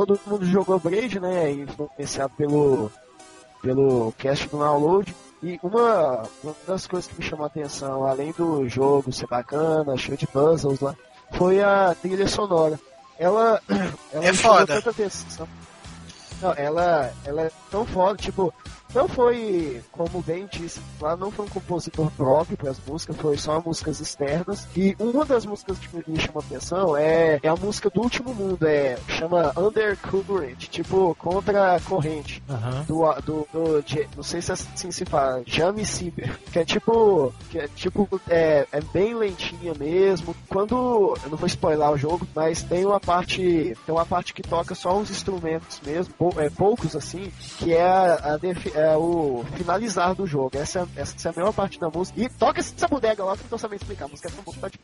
Todo, mundo jogou Braid, né? Influenciado pelo, pelo cast do download. E uma, uma das coisas que me chamou a atenção, além do jogo ser bacana, cheio de puzzles lá, foi a trilha sonora. Ela, ela É foda. tanta atenção. Não, ela, ela é tão foda, tipo, não foi, como bem disse, lá não foi um compositor próprio para as músicas, foi só músicas externas. E uma das músicas que me chama atenção é, é a música do último mundo, é chama Undercurrent, tipo contra a corrente do, do, do não sei se assim se fala, Jamie Ciber, que é tipo, que é tipo, é, é bem lentinha mesmo. Quando, eu não vou spoiler o jogo, mas tem uma parte, tem uma parte que toca só uns instrumentos mesmo, pou- é, poucos assim, que é, a, a defi- é o finalizar do jogo. Essa, essa é a melhor parte da música. E toca essa bodega lá que eu sabendo explicar, a música é tão boa que tá de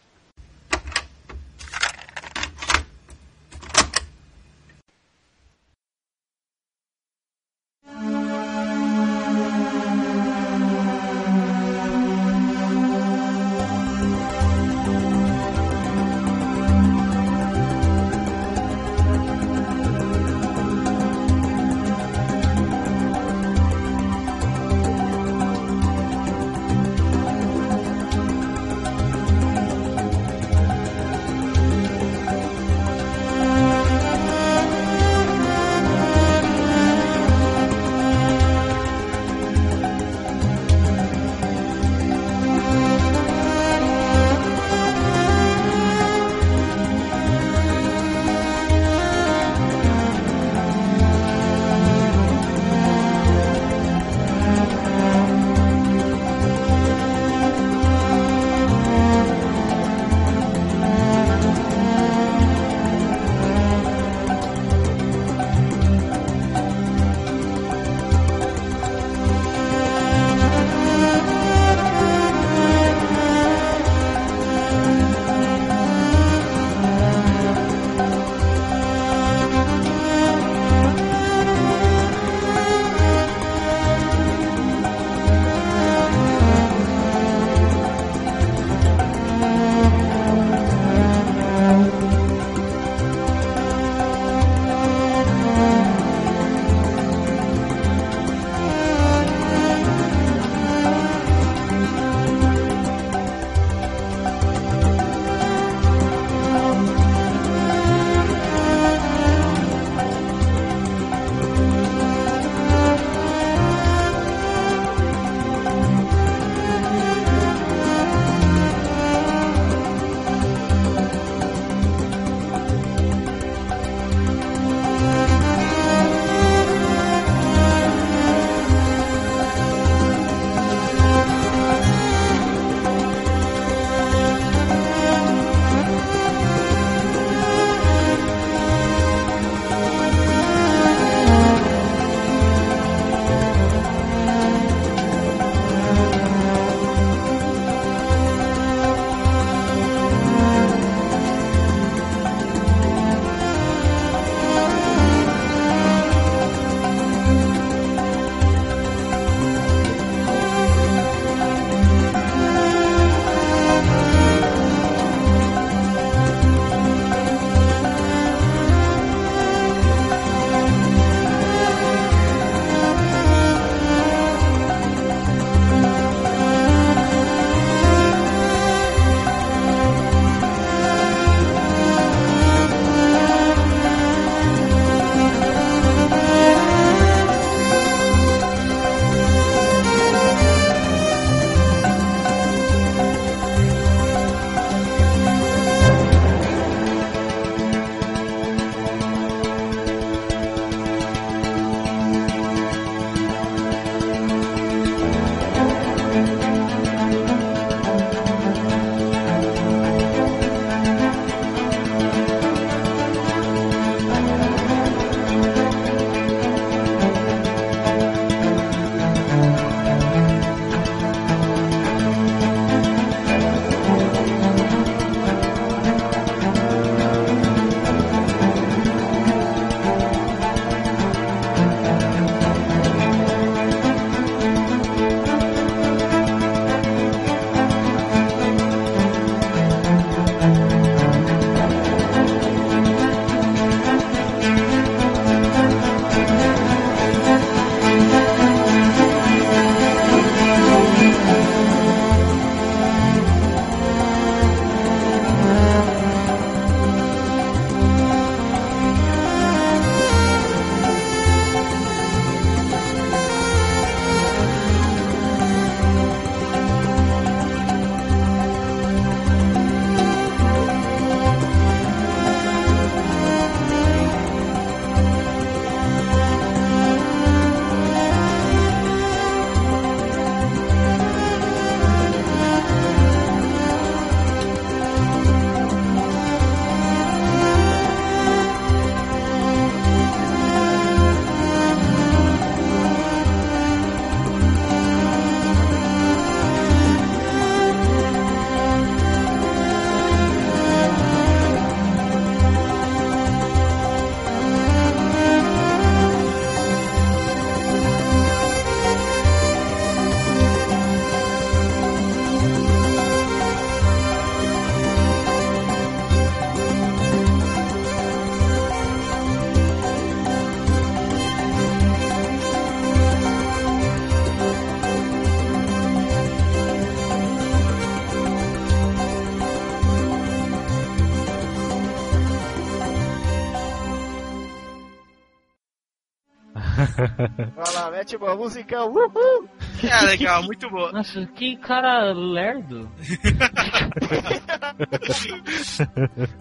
lá, mete uma música. Uhul! É legal, muito boa. Nossa, que cara lerdo.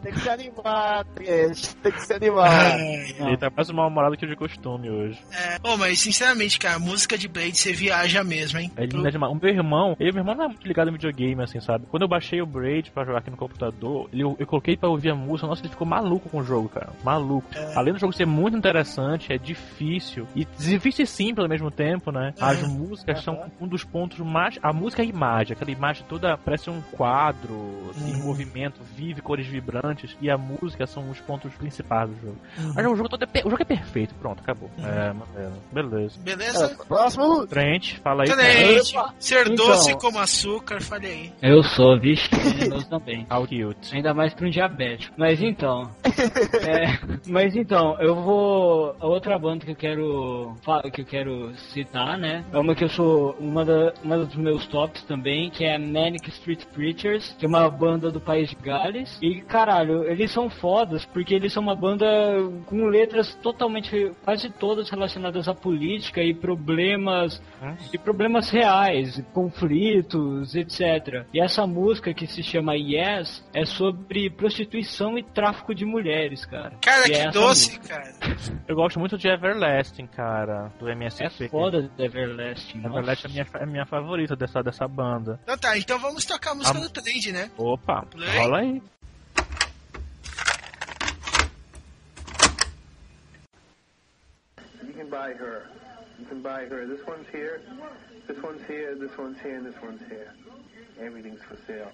Tem que se animar, Trieste. Tem que se animar. Ele tá mais mal-humorado que de costume hoje. É, oh, mas sinceramente, cara, música de Blade você viaja mesmo, hein? É linda demais. O meu irmão, ele, meu irmão não é muito ligado em videogame, assim, sabe? Quando eu baixei o Braid pra jogar aqui no computador, ele, eu coloquei pra ouvir a música, nossa, ele ficou maluco com o jogo, cara. Maluco. Além do jogo ser muito interessante, é difícil. E difícil e simples ao mesmo tempo, né? As músicas são um dos pontos mais. A música é a imagem, aquela imagem toda parece um quadro, assim, em movimento, vive, cores vibrantes. E a música são os pontos principais do jogo. Mas o jogo todo é, o jogo é perfeito, pronto, acabou. É, maneiro. Beleza. Beleza? Próximo. Trent, fala aí. Excelente. Ser Então. doce como açúcar, falei aí. Eu sou, vixe, venenoso também. How cute. Ainda mais pra um diabético. Mas então. é, mas então, eu vou. A outra banda que eu quero. que eu quero citar, né? É uma que eu sou. Uma, da, uma dos meus tops também, que é a Manic Street Preachers, que é uma banda do país de Gales. E caralho, eles são fodas porque eles são uma banda com letras totalmente. quase todas relacionadas à política e problemas e problemas reais, conflitos, etc. E essa música que se chama Yes é sobre prostituição e tráfico de mulheres, cara. Cara, E é que essa doce, música. cara. Eu gosto muito de Everlasting, cara, do MSP. É foda de Everlasting. nossa. Everlasting é minha, é minha favorita dessa, dessa banda. Então tá, então vamos tocar a música A- do trend, né? Opa, Play. rola aí. You can buy her. You can buy her. This one's here. This one's here. This one's here. And this one's here. Everything's for sale.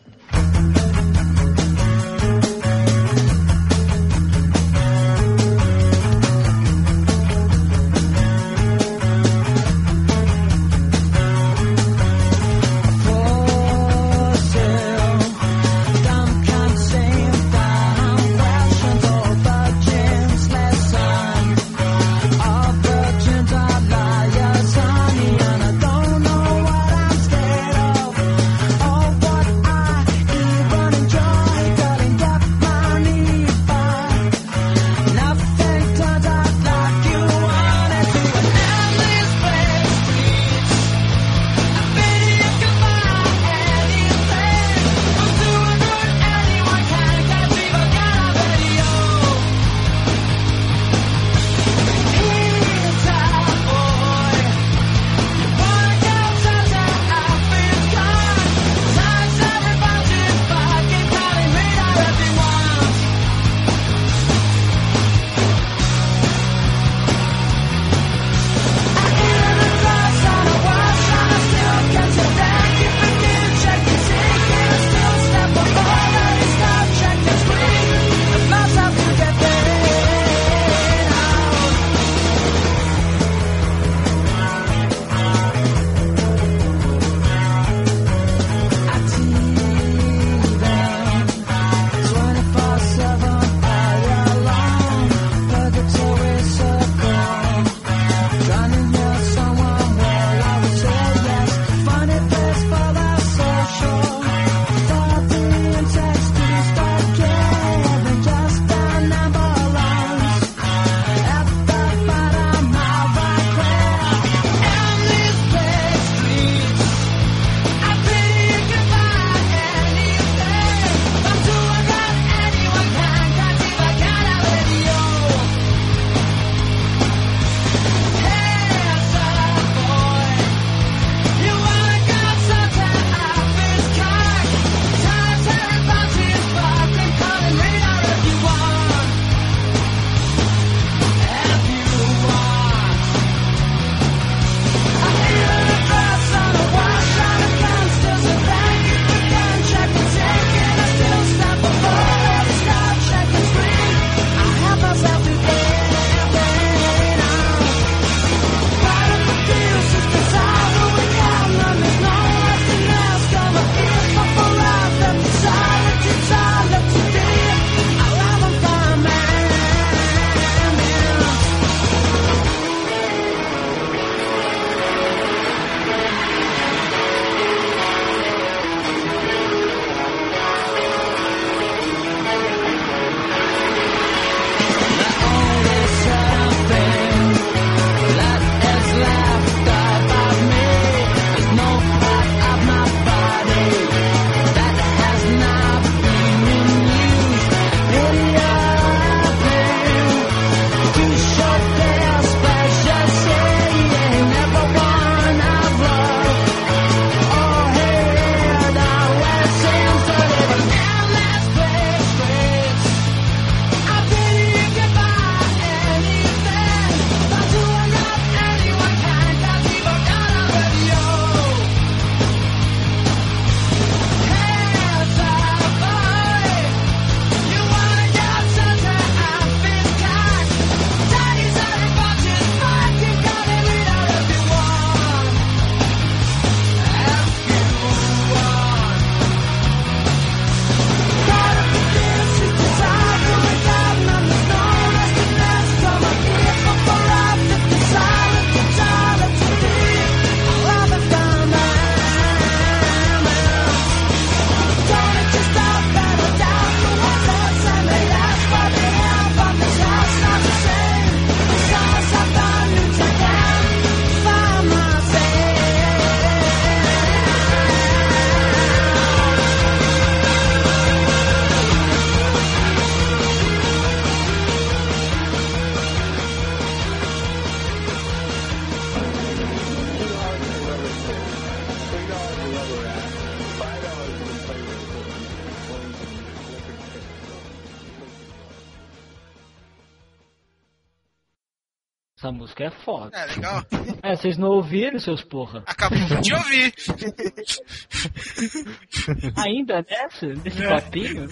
É foda. É, legal. É, vocês não ouviram, seus porra? Acabamos de ouvir. Ainda nessa? Nesse papinho?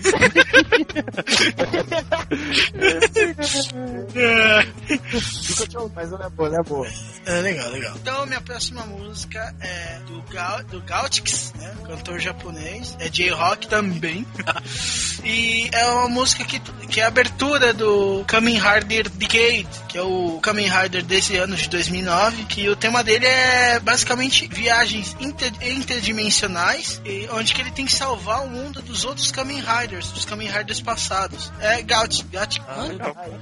Mas ela é boa, ela é boa. É legal, legal. Então, minha próxima música é do, Gal, do Gautix, né? Cantor japonês. É J-Rock também. e é uma música que, que é a abertura do Kamen Rider Decade, que é o Kamen Rider desse ano de 2009. Que o tema dele é basicamente viagens inter, interdimensionais, e onde que ele tem que salvar o mundo dos outros Kamen Riders, dos Kamen Riders passados. É Gaut, Gaut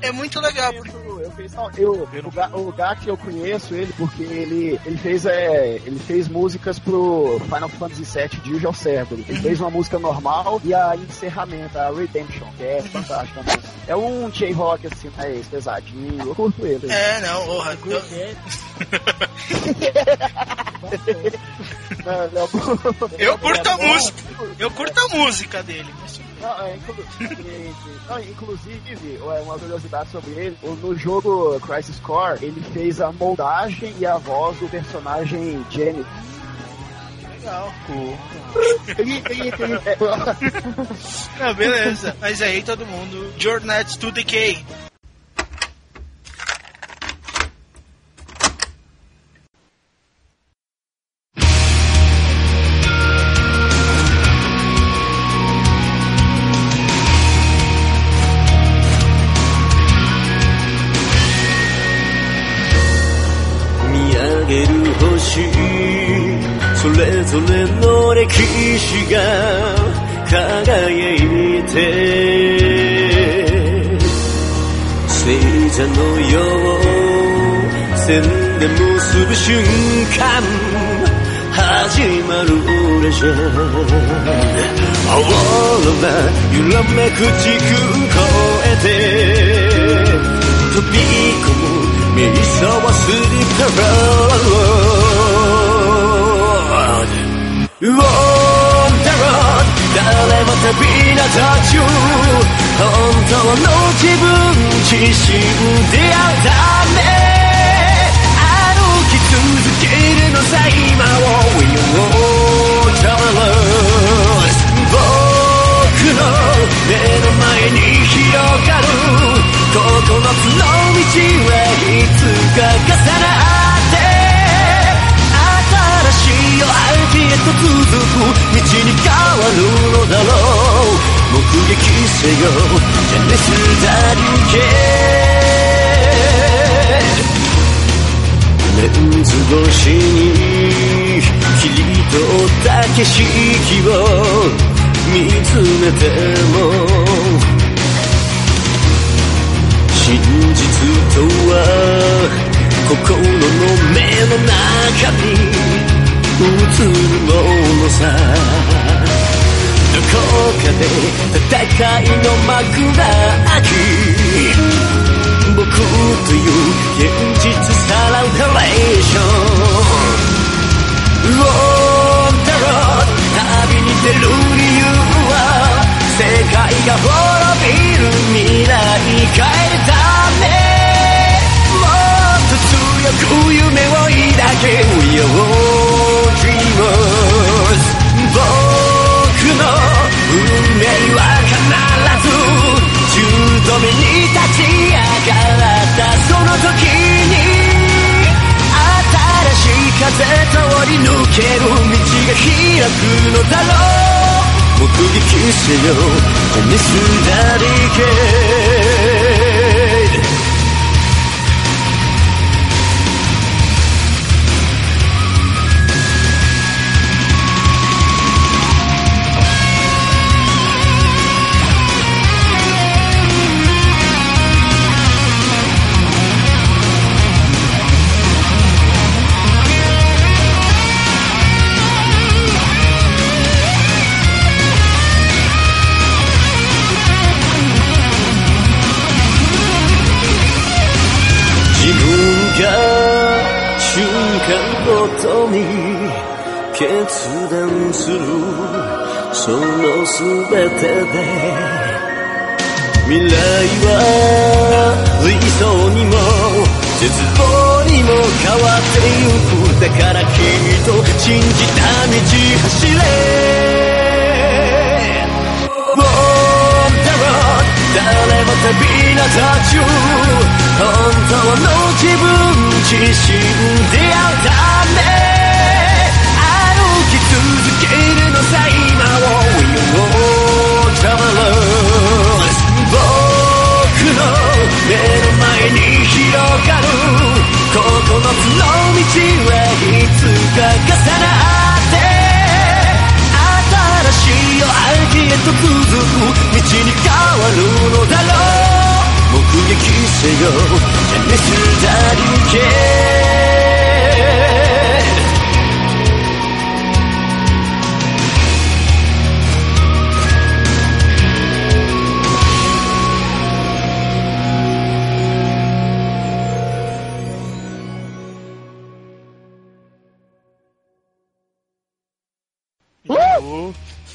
é muito legal. porque- Eu, eu, fiz- não, eu- o, Ga- o Gak eu conheço ele porque ele, ele fez é, ele fez músicas pro Final Fantasy VII Dirge ao Cerberus. Ele fez uma música normal e a encerramento, a Redemption, que é fantástica. né? É um J-Rock assim, é esse, pesadinho. Eu curto ele. É, não, porra. eu-. Eu curto a música. Eu curto a música dele. mas- Não, é, inclu- não, inclusive, é, uma curiosidade sobre ele, no jogo Crisis Core, ele fez a moldagem e a voz do personagem Jenny. Legal. Não, beleza. Mas aí todo mundo. Journey to Decay. る星それぞれの歴史が輝いて聖者のよう線で結ぶ瞬間始まるレジェン青空揺らめく地区越えて飛び込むミサはスリッパロード On the road 誰も旅立たちゅ本当の自分自身出会うため歩き続けるのさ今を We will travelers 僕の目の前に広がる9つの道はいつか重なって新しい夜へと続く道に変わるのだろう目撃せよジェネスダリケレンズ越しに切り取った景色を見つめても真実とは心の目の中に映るものさどこかで戦いの幕が開き僕という現実さらうハレーション。On the road 旅に出る理由は世界が滅びる未来変えるためもっと強く夢を抱け We are ける道が開くのだろう目撃せよミスダリケ決断するその全てで未来は理想にも絶望にも変わってゆく。だからきっと信じた道走れ。誰も旅立たちゅ本当の自分自身出会うためけるのさ今を We will travelers 僕の目の前に広がる9つの道はいつか重なって新しい夜明けへと続く道に変わるのだろう目撃せよ。ジャネス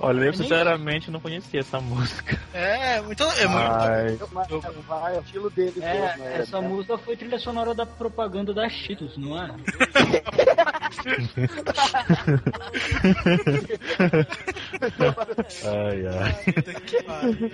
Olha, eu sinceramente não conhecia essa música. É, muito. É, muito Ai, Mas vai, é o estilo dele É, mesmo, né? essa música foi trilha sonora da propaganda da Cheetos, não é? ai, ai. puta que pariu.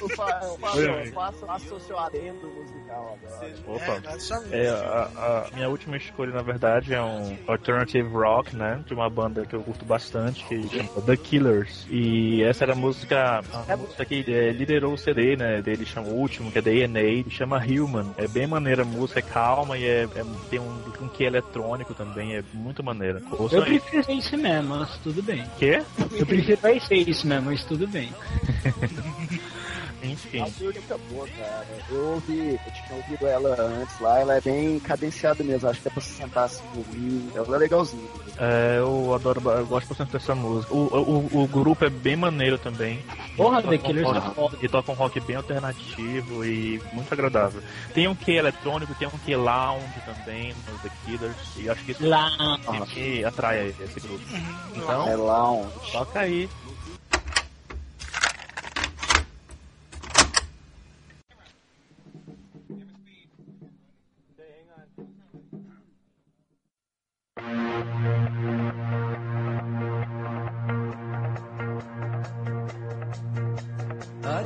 Eu fa- eu faço- eu faço faço o seu adendo musical agora. Opa. É, nós só- É, a, a minha última escolha, na verdade, é um alternative rock, né? De uma banda que eu curto bastante, que chama The Killers. E essa era a música, a música que é, liderou o CD, né? Dele chama o último, que é DNA, chama Human. É bem maneira a música, é calma e é, é- tem um, um que eletrônico também, é muito maneira. Ouçam Eu aí. prefiro esse mesmo, mas tudo bem. Quê? Eu prefiro esse mesmo, mas tudo bem. Enfim. A música é boa, cara. Eu ouvi, eu tinha ouvido ela antes lá, ela é bem cadenciada mesmo, acho que é pra se sentar assim ouvir. Ela é legalzinha. É, eu adoro, eu gosto bastante dessa música. O, o, o grupo é bem maneiro também. Porra, The Killers é foda. E toca um rock bem alternativo e muito agradável. Tem um que eletrônico, tem um que lounge também no The Killers. E acho que isso Lá. que atrai esse grupo. Então, É lounge. toca aí.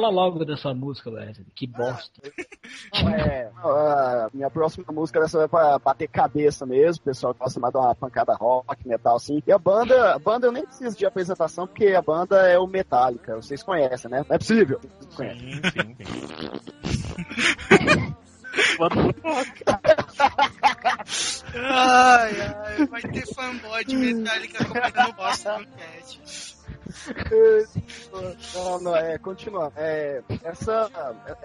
Fala logo dessa música, Wesley. Que bosta. É, a minha próxima música dessa vai pra bater cabeça mesmo. O pessoal gosta mais de uma pancada rock, metal assim. E a banda, a banda eu nem preciso de apresentação, porque a banda é o Metallica. Vocês conhecem, né? Não é possível. Vocês conhecem. Sim, sim, sim. Ai, ai, vai ter fanboy de Metallica comentando bosta no cast. Não, não, é, continua. É, essa,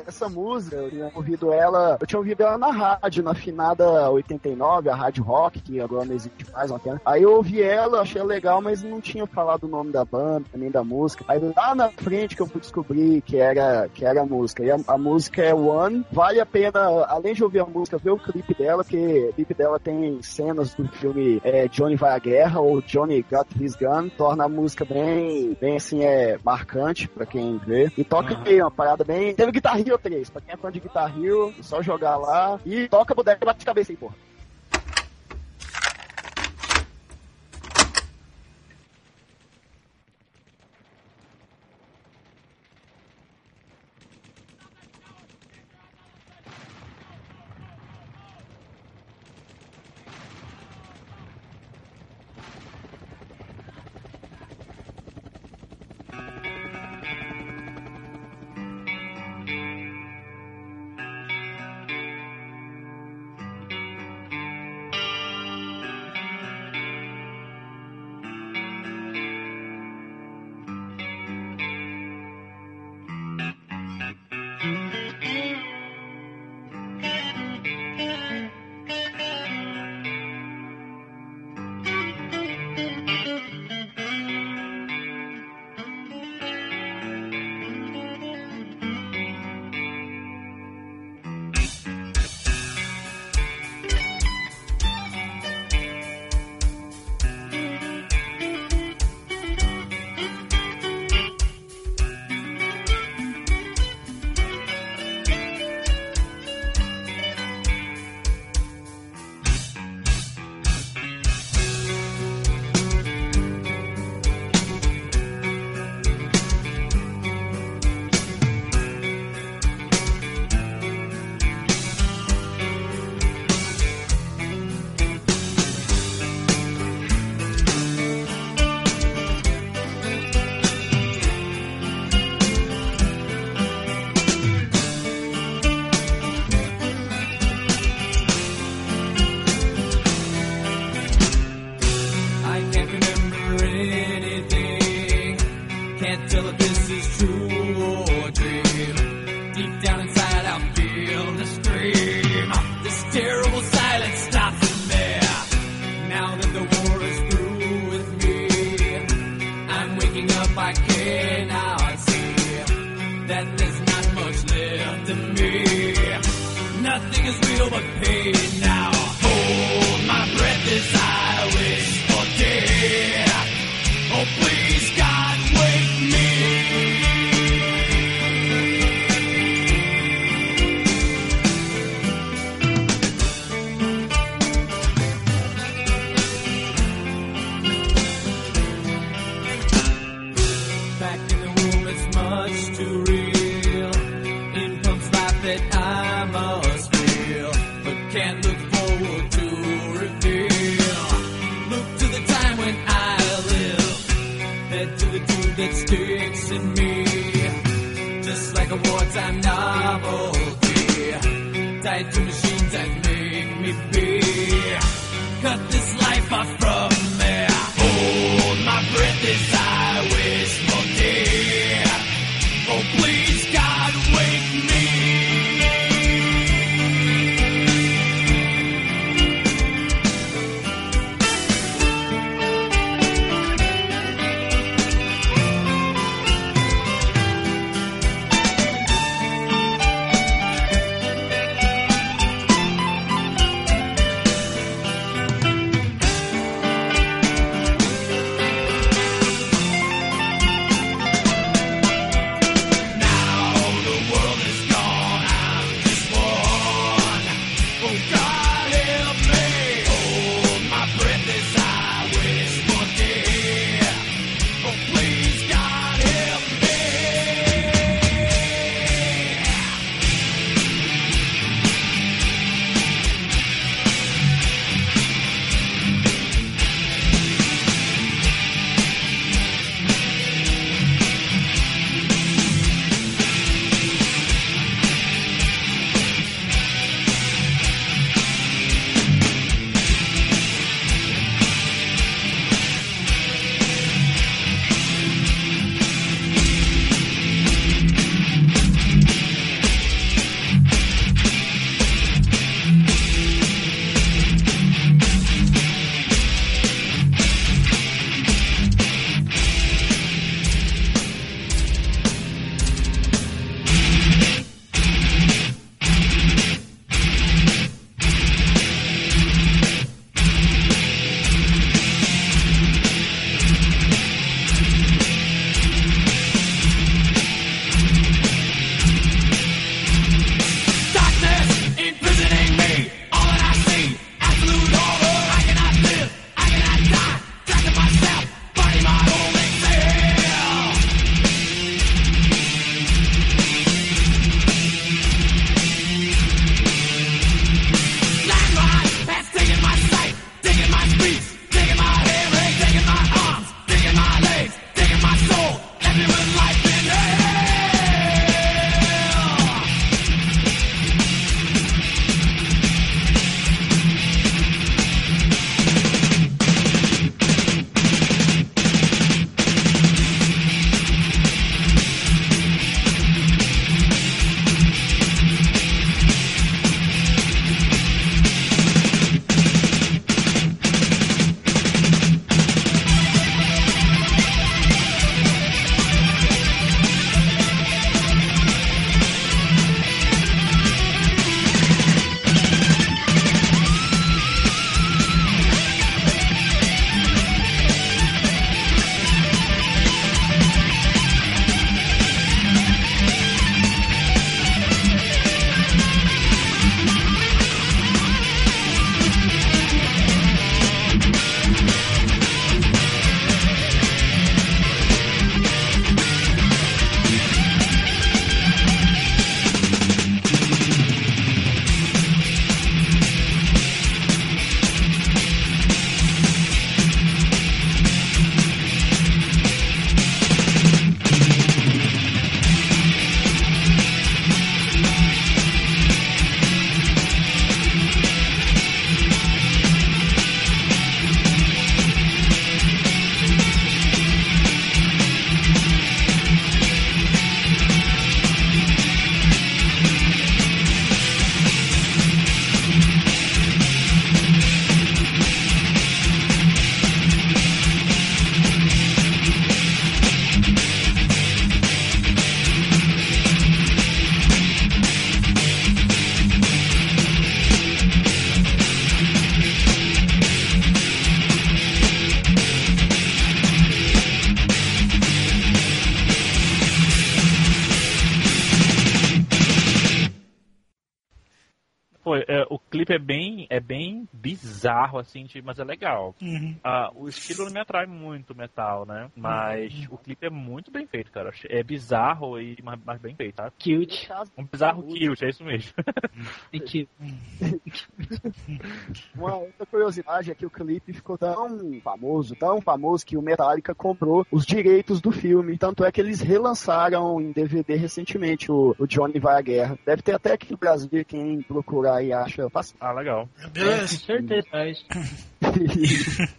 essa música, eu tinha ouvido ela, eu tinha ouvido ela na rádio, na finada 89, a Rádio Rock, que agora não existe mais, uma pena. Aí eu ouvi ela, achei legal, mas não tinha falado o nome da banda, nem da música. Aí lá na frente que eu fui descobrir que era, que era a música. E a, a música é One. Vale a pena, além de ouvir a música, ver o clipe dela, porque o clipe dela tem cenas do filme é, Johnny Vai à Guerra, ou Johnny Got His Gun, torna a música bem bem, assim, é marcante pra quem vê. E toca Aham. aí, uma parada bem. Teve Guitar Hero 3, pra quem é fã de Guitar Hero, é só jogar lá. E toca boneco e bate de cabeça aí, porra. Bizarro, assim, de- mas é legal. Uhum. Ah, o estilo não me atrai muito metal, né? Mas o clipe é muito bem feito, cara. É bizarro e mas, mas bem feito, tá? Cute. Um bizarro cute, é isso mesmo. É cute. Uma outra curiosidade é que o clipe ficou tão famoso, tão famoso que o Metallica comprou os direitos do filme. Tanto é que eles relançaram em DVD recentemente o, o Johnny Vai à Guerra. Deve ter até aqui no Brasil, quem procurar e acha fácil. Ah, legal. É, com Beleza. certeza. Faz.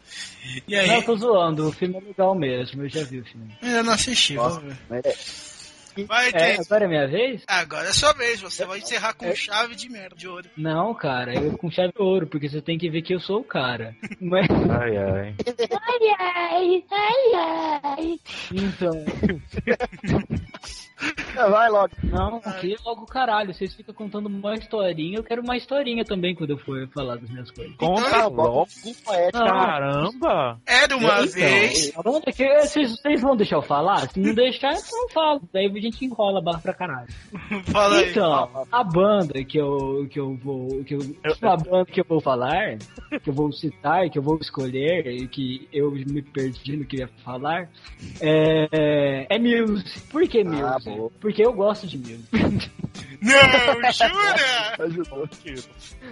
E aí? Não, tô zoando. O filme é legal mesmo. Eu já vi o filme. Ainda não assisti, Nossa. vamos ver. É, Vai, É, agora é minha vez? Agora é sua vez, você vai encerrar com chave de merda, de ouro. Não, cara, eu com chave de ouro, porque você tem que ver que eu sou o cara. Mas, Ai, ai. Ai, ai, ai, ai. então, É, vai logo. não, que logo caralho, vocês ficam contando uma historinha, eu quero uma historinha também quando eu for falar das minhas coisas. Conta logo. Poética. Caramba! Era É uma Então, vez. vamos deixar- Vocês, vocês vão deixar eu falar? Se não deixar, eu não falo. Daí a gente enrola a barra pra caralho. Fala aí. Então, a banda que eu, que eu vou. Que eu, a banda que eu vou falar, que eu vou citar, que eu vou escolher, e que eu me perdi no que eu ia falar, é, é Muse. Por que Muse? Ah. Porque eu gosto de Muse. Não, jura? Ajudou.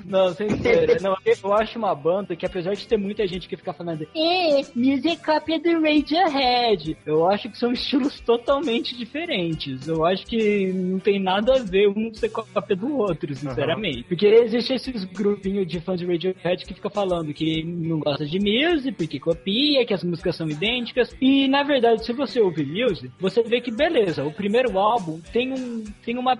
Não, sem zoeira. Não, eu acho uma banda que apesar de ter muita gente que fica falando É, Muse é cópia do Radiohead. Eu acho que são estilos totalmente diferentes. Eu acho que não tem nada a ver um ser cópia do outro, sinceramente. Porque existe esses grupinhos de fãs de Radiohead que fica falando que não gosta de Muse, porque copia, que as músicas são idênticas. E na verdade, se você ouvir Muse, você vê que beleza, o primeiro álbum tem um tem uma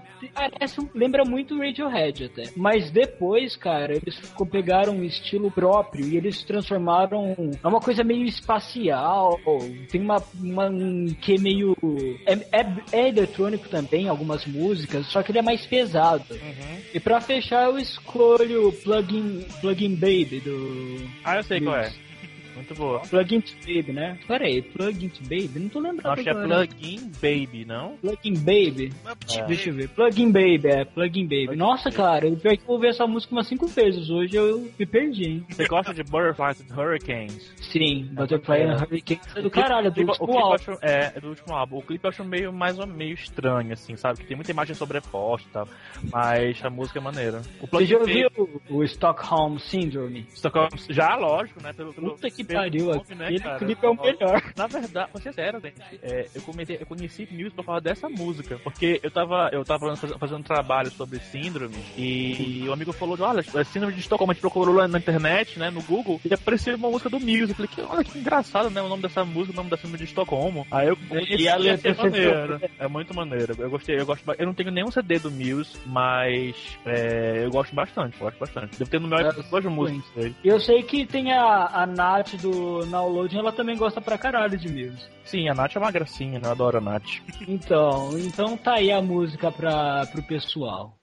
parece lembra muito Radiohead até. Mas depois, cara, eles pegaram um estilo próprio e eles transformaram é uma coisa meio espacial, tem uma, uma um que meio é, é, é eletrônico também algumas músicas, só que ele é mais pesado. E pra fechar eu escolho Plugin Plugin Baby do Ah, eu sei qual é. Muito boa. Plugin to Baby, né? Pera aí, Plugin to Baby? Não tô lembrando Acho que é. Plugin Baby, não? Plugin Baby. To Deixa eu ver. Plugin Baby, é, Plugin Baby. Nossa, cara, eu pior que eu ouvi essa música umas cinco vezes. Hoje eu me perdi, hein? Você gosta de Butterflies and Hurricanes? Sim, Butterfly and Hurricane é do caralho, é do O clipe- o último álbum. acho, é, é do último álbum. O clipe eu acho meio, mais ou meio estranho, assim, sabe? Que tem muita imagem sobreposta e tal. Mas a música é maneira. O Você já ouviu o, o Stockholm Syndrome? Stockholm- Já, lógico, né? Pelo, pelo, Puta que pelo pariu, nome, aquele né, clipe é o melhor. Na verdade, vou ser sério, gente. É, eu, comecei, eu conheci Muse por causa dessa música. Porque eu tava, eu tava fazendo, fazendo um trabalho sobre síndrome e o amigo falou: olha, é síndrome de Estocolmo. A gente procurou lá na internet, né, no Google, e apareceu uma música do Muse. Eu falei: que, olha que engraçado, né? O nome dessa música, o nome da síndrome de Estocolmo. Aí eu conheci, E a letra é maneiro. É muito maneiro. Eu gostei, eu gosto Eu não tenho nenhum CD do Muse, mas é, eu gosto bastante, eu gosto bastante. Devo ter no meu É, duas músicas. E eu sei que tem a, a Nath do Downloading, ela também gosta pra caralho de Muse. Sim, a Nath é uma gracinha, né? Eu adoro a Nath. Então, então tá aí a música pra, pro pessoal.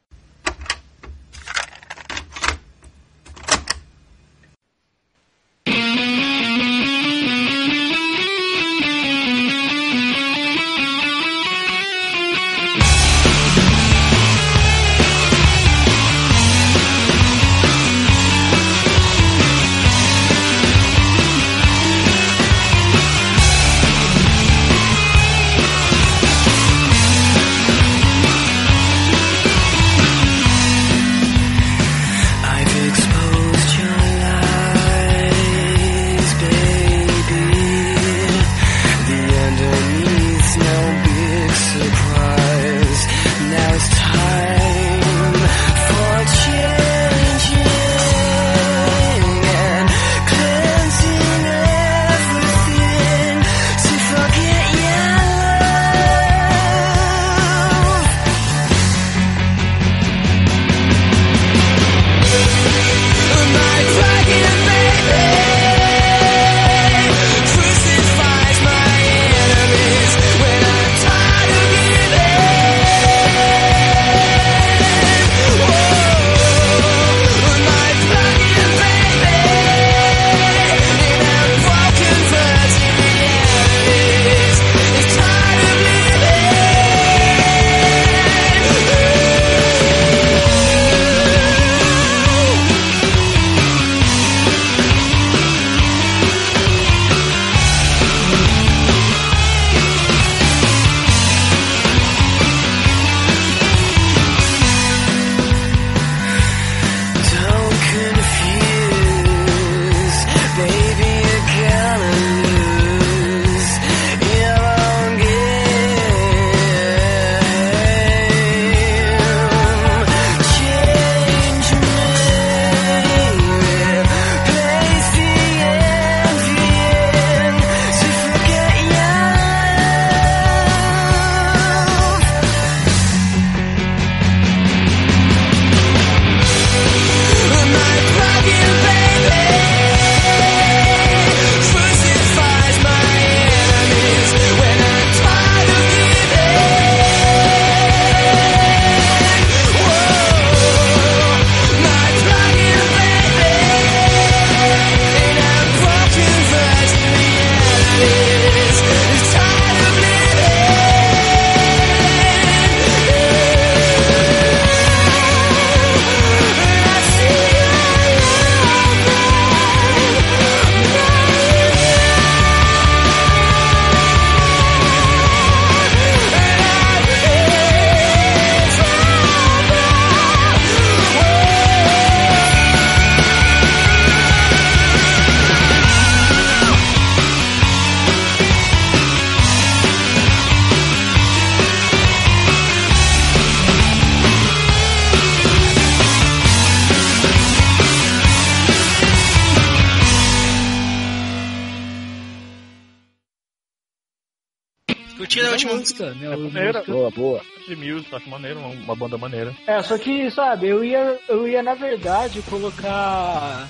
Acho maneiro, uma, banda maneira. É, só que, sabe, eu ia, eu ia na verdade colocar.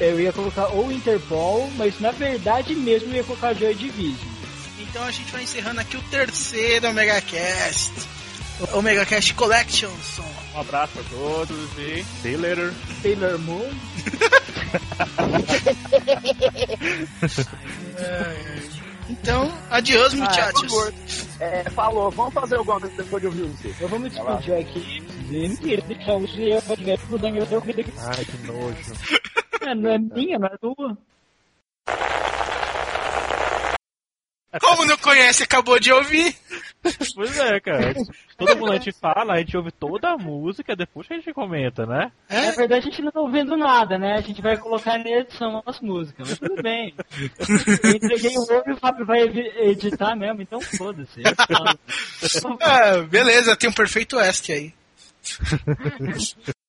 Eu ia colocar ou Interpol, mas na verdade mesmo eu ia colocar Joy Division. Então a gente vai encerrando aqui o terceiro Omega Cast. O Omega Cast Collection Song. Um abraço a todos e see you later. Sailor Moon. Então, adiós, Ah, muchachos. favor. É, falou, vamos fazer alguma coisa depois de ouvir você. Eu vou me despedir aqui. Mentira, deixar o seu podcast pro Daniel ter ouvido aqui. Ai, que nojo. É, não é minha, não é tua. Como não conhece, acabou de ouvir. Pois é, cara. Todo mundo a gente fala, a gente ouve toda a música, depois que a gente comenta, né? Na verdade, a gente não tá ouvindo nada, né? A gente vai colocar na edição as músicas, mas tudo bem. Eu entreguei o ovo e o Fábio vai editar mesmo, então foda-se. Ah, beleza, tem um perfeito oeste aí.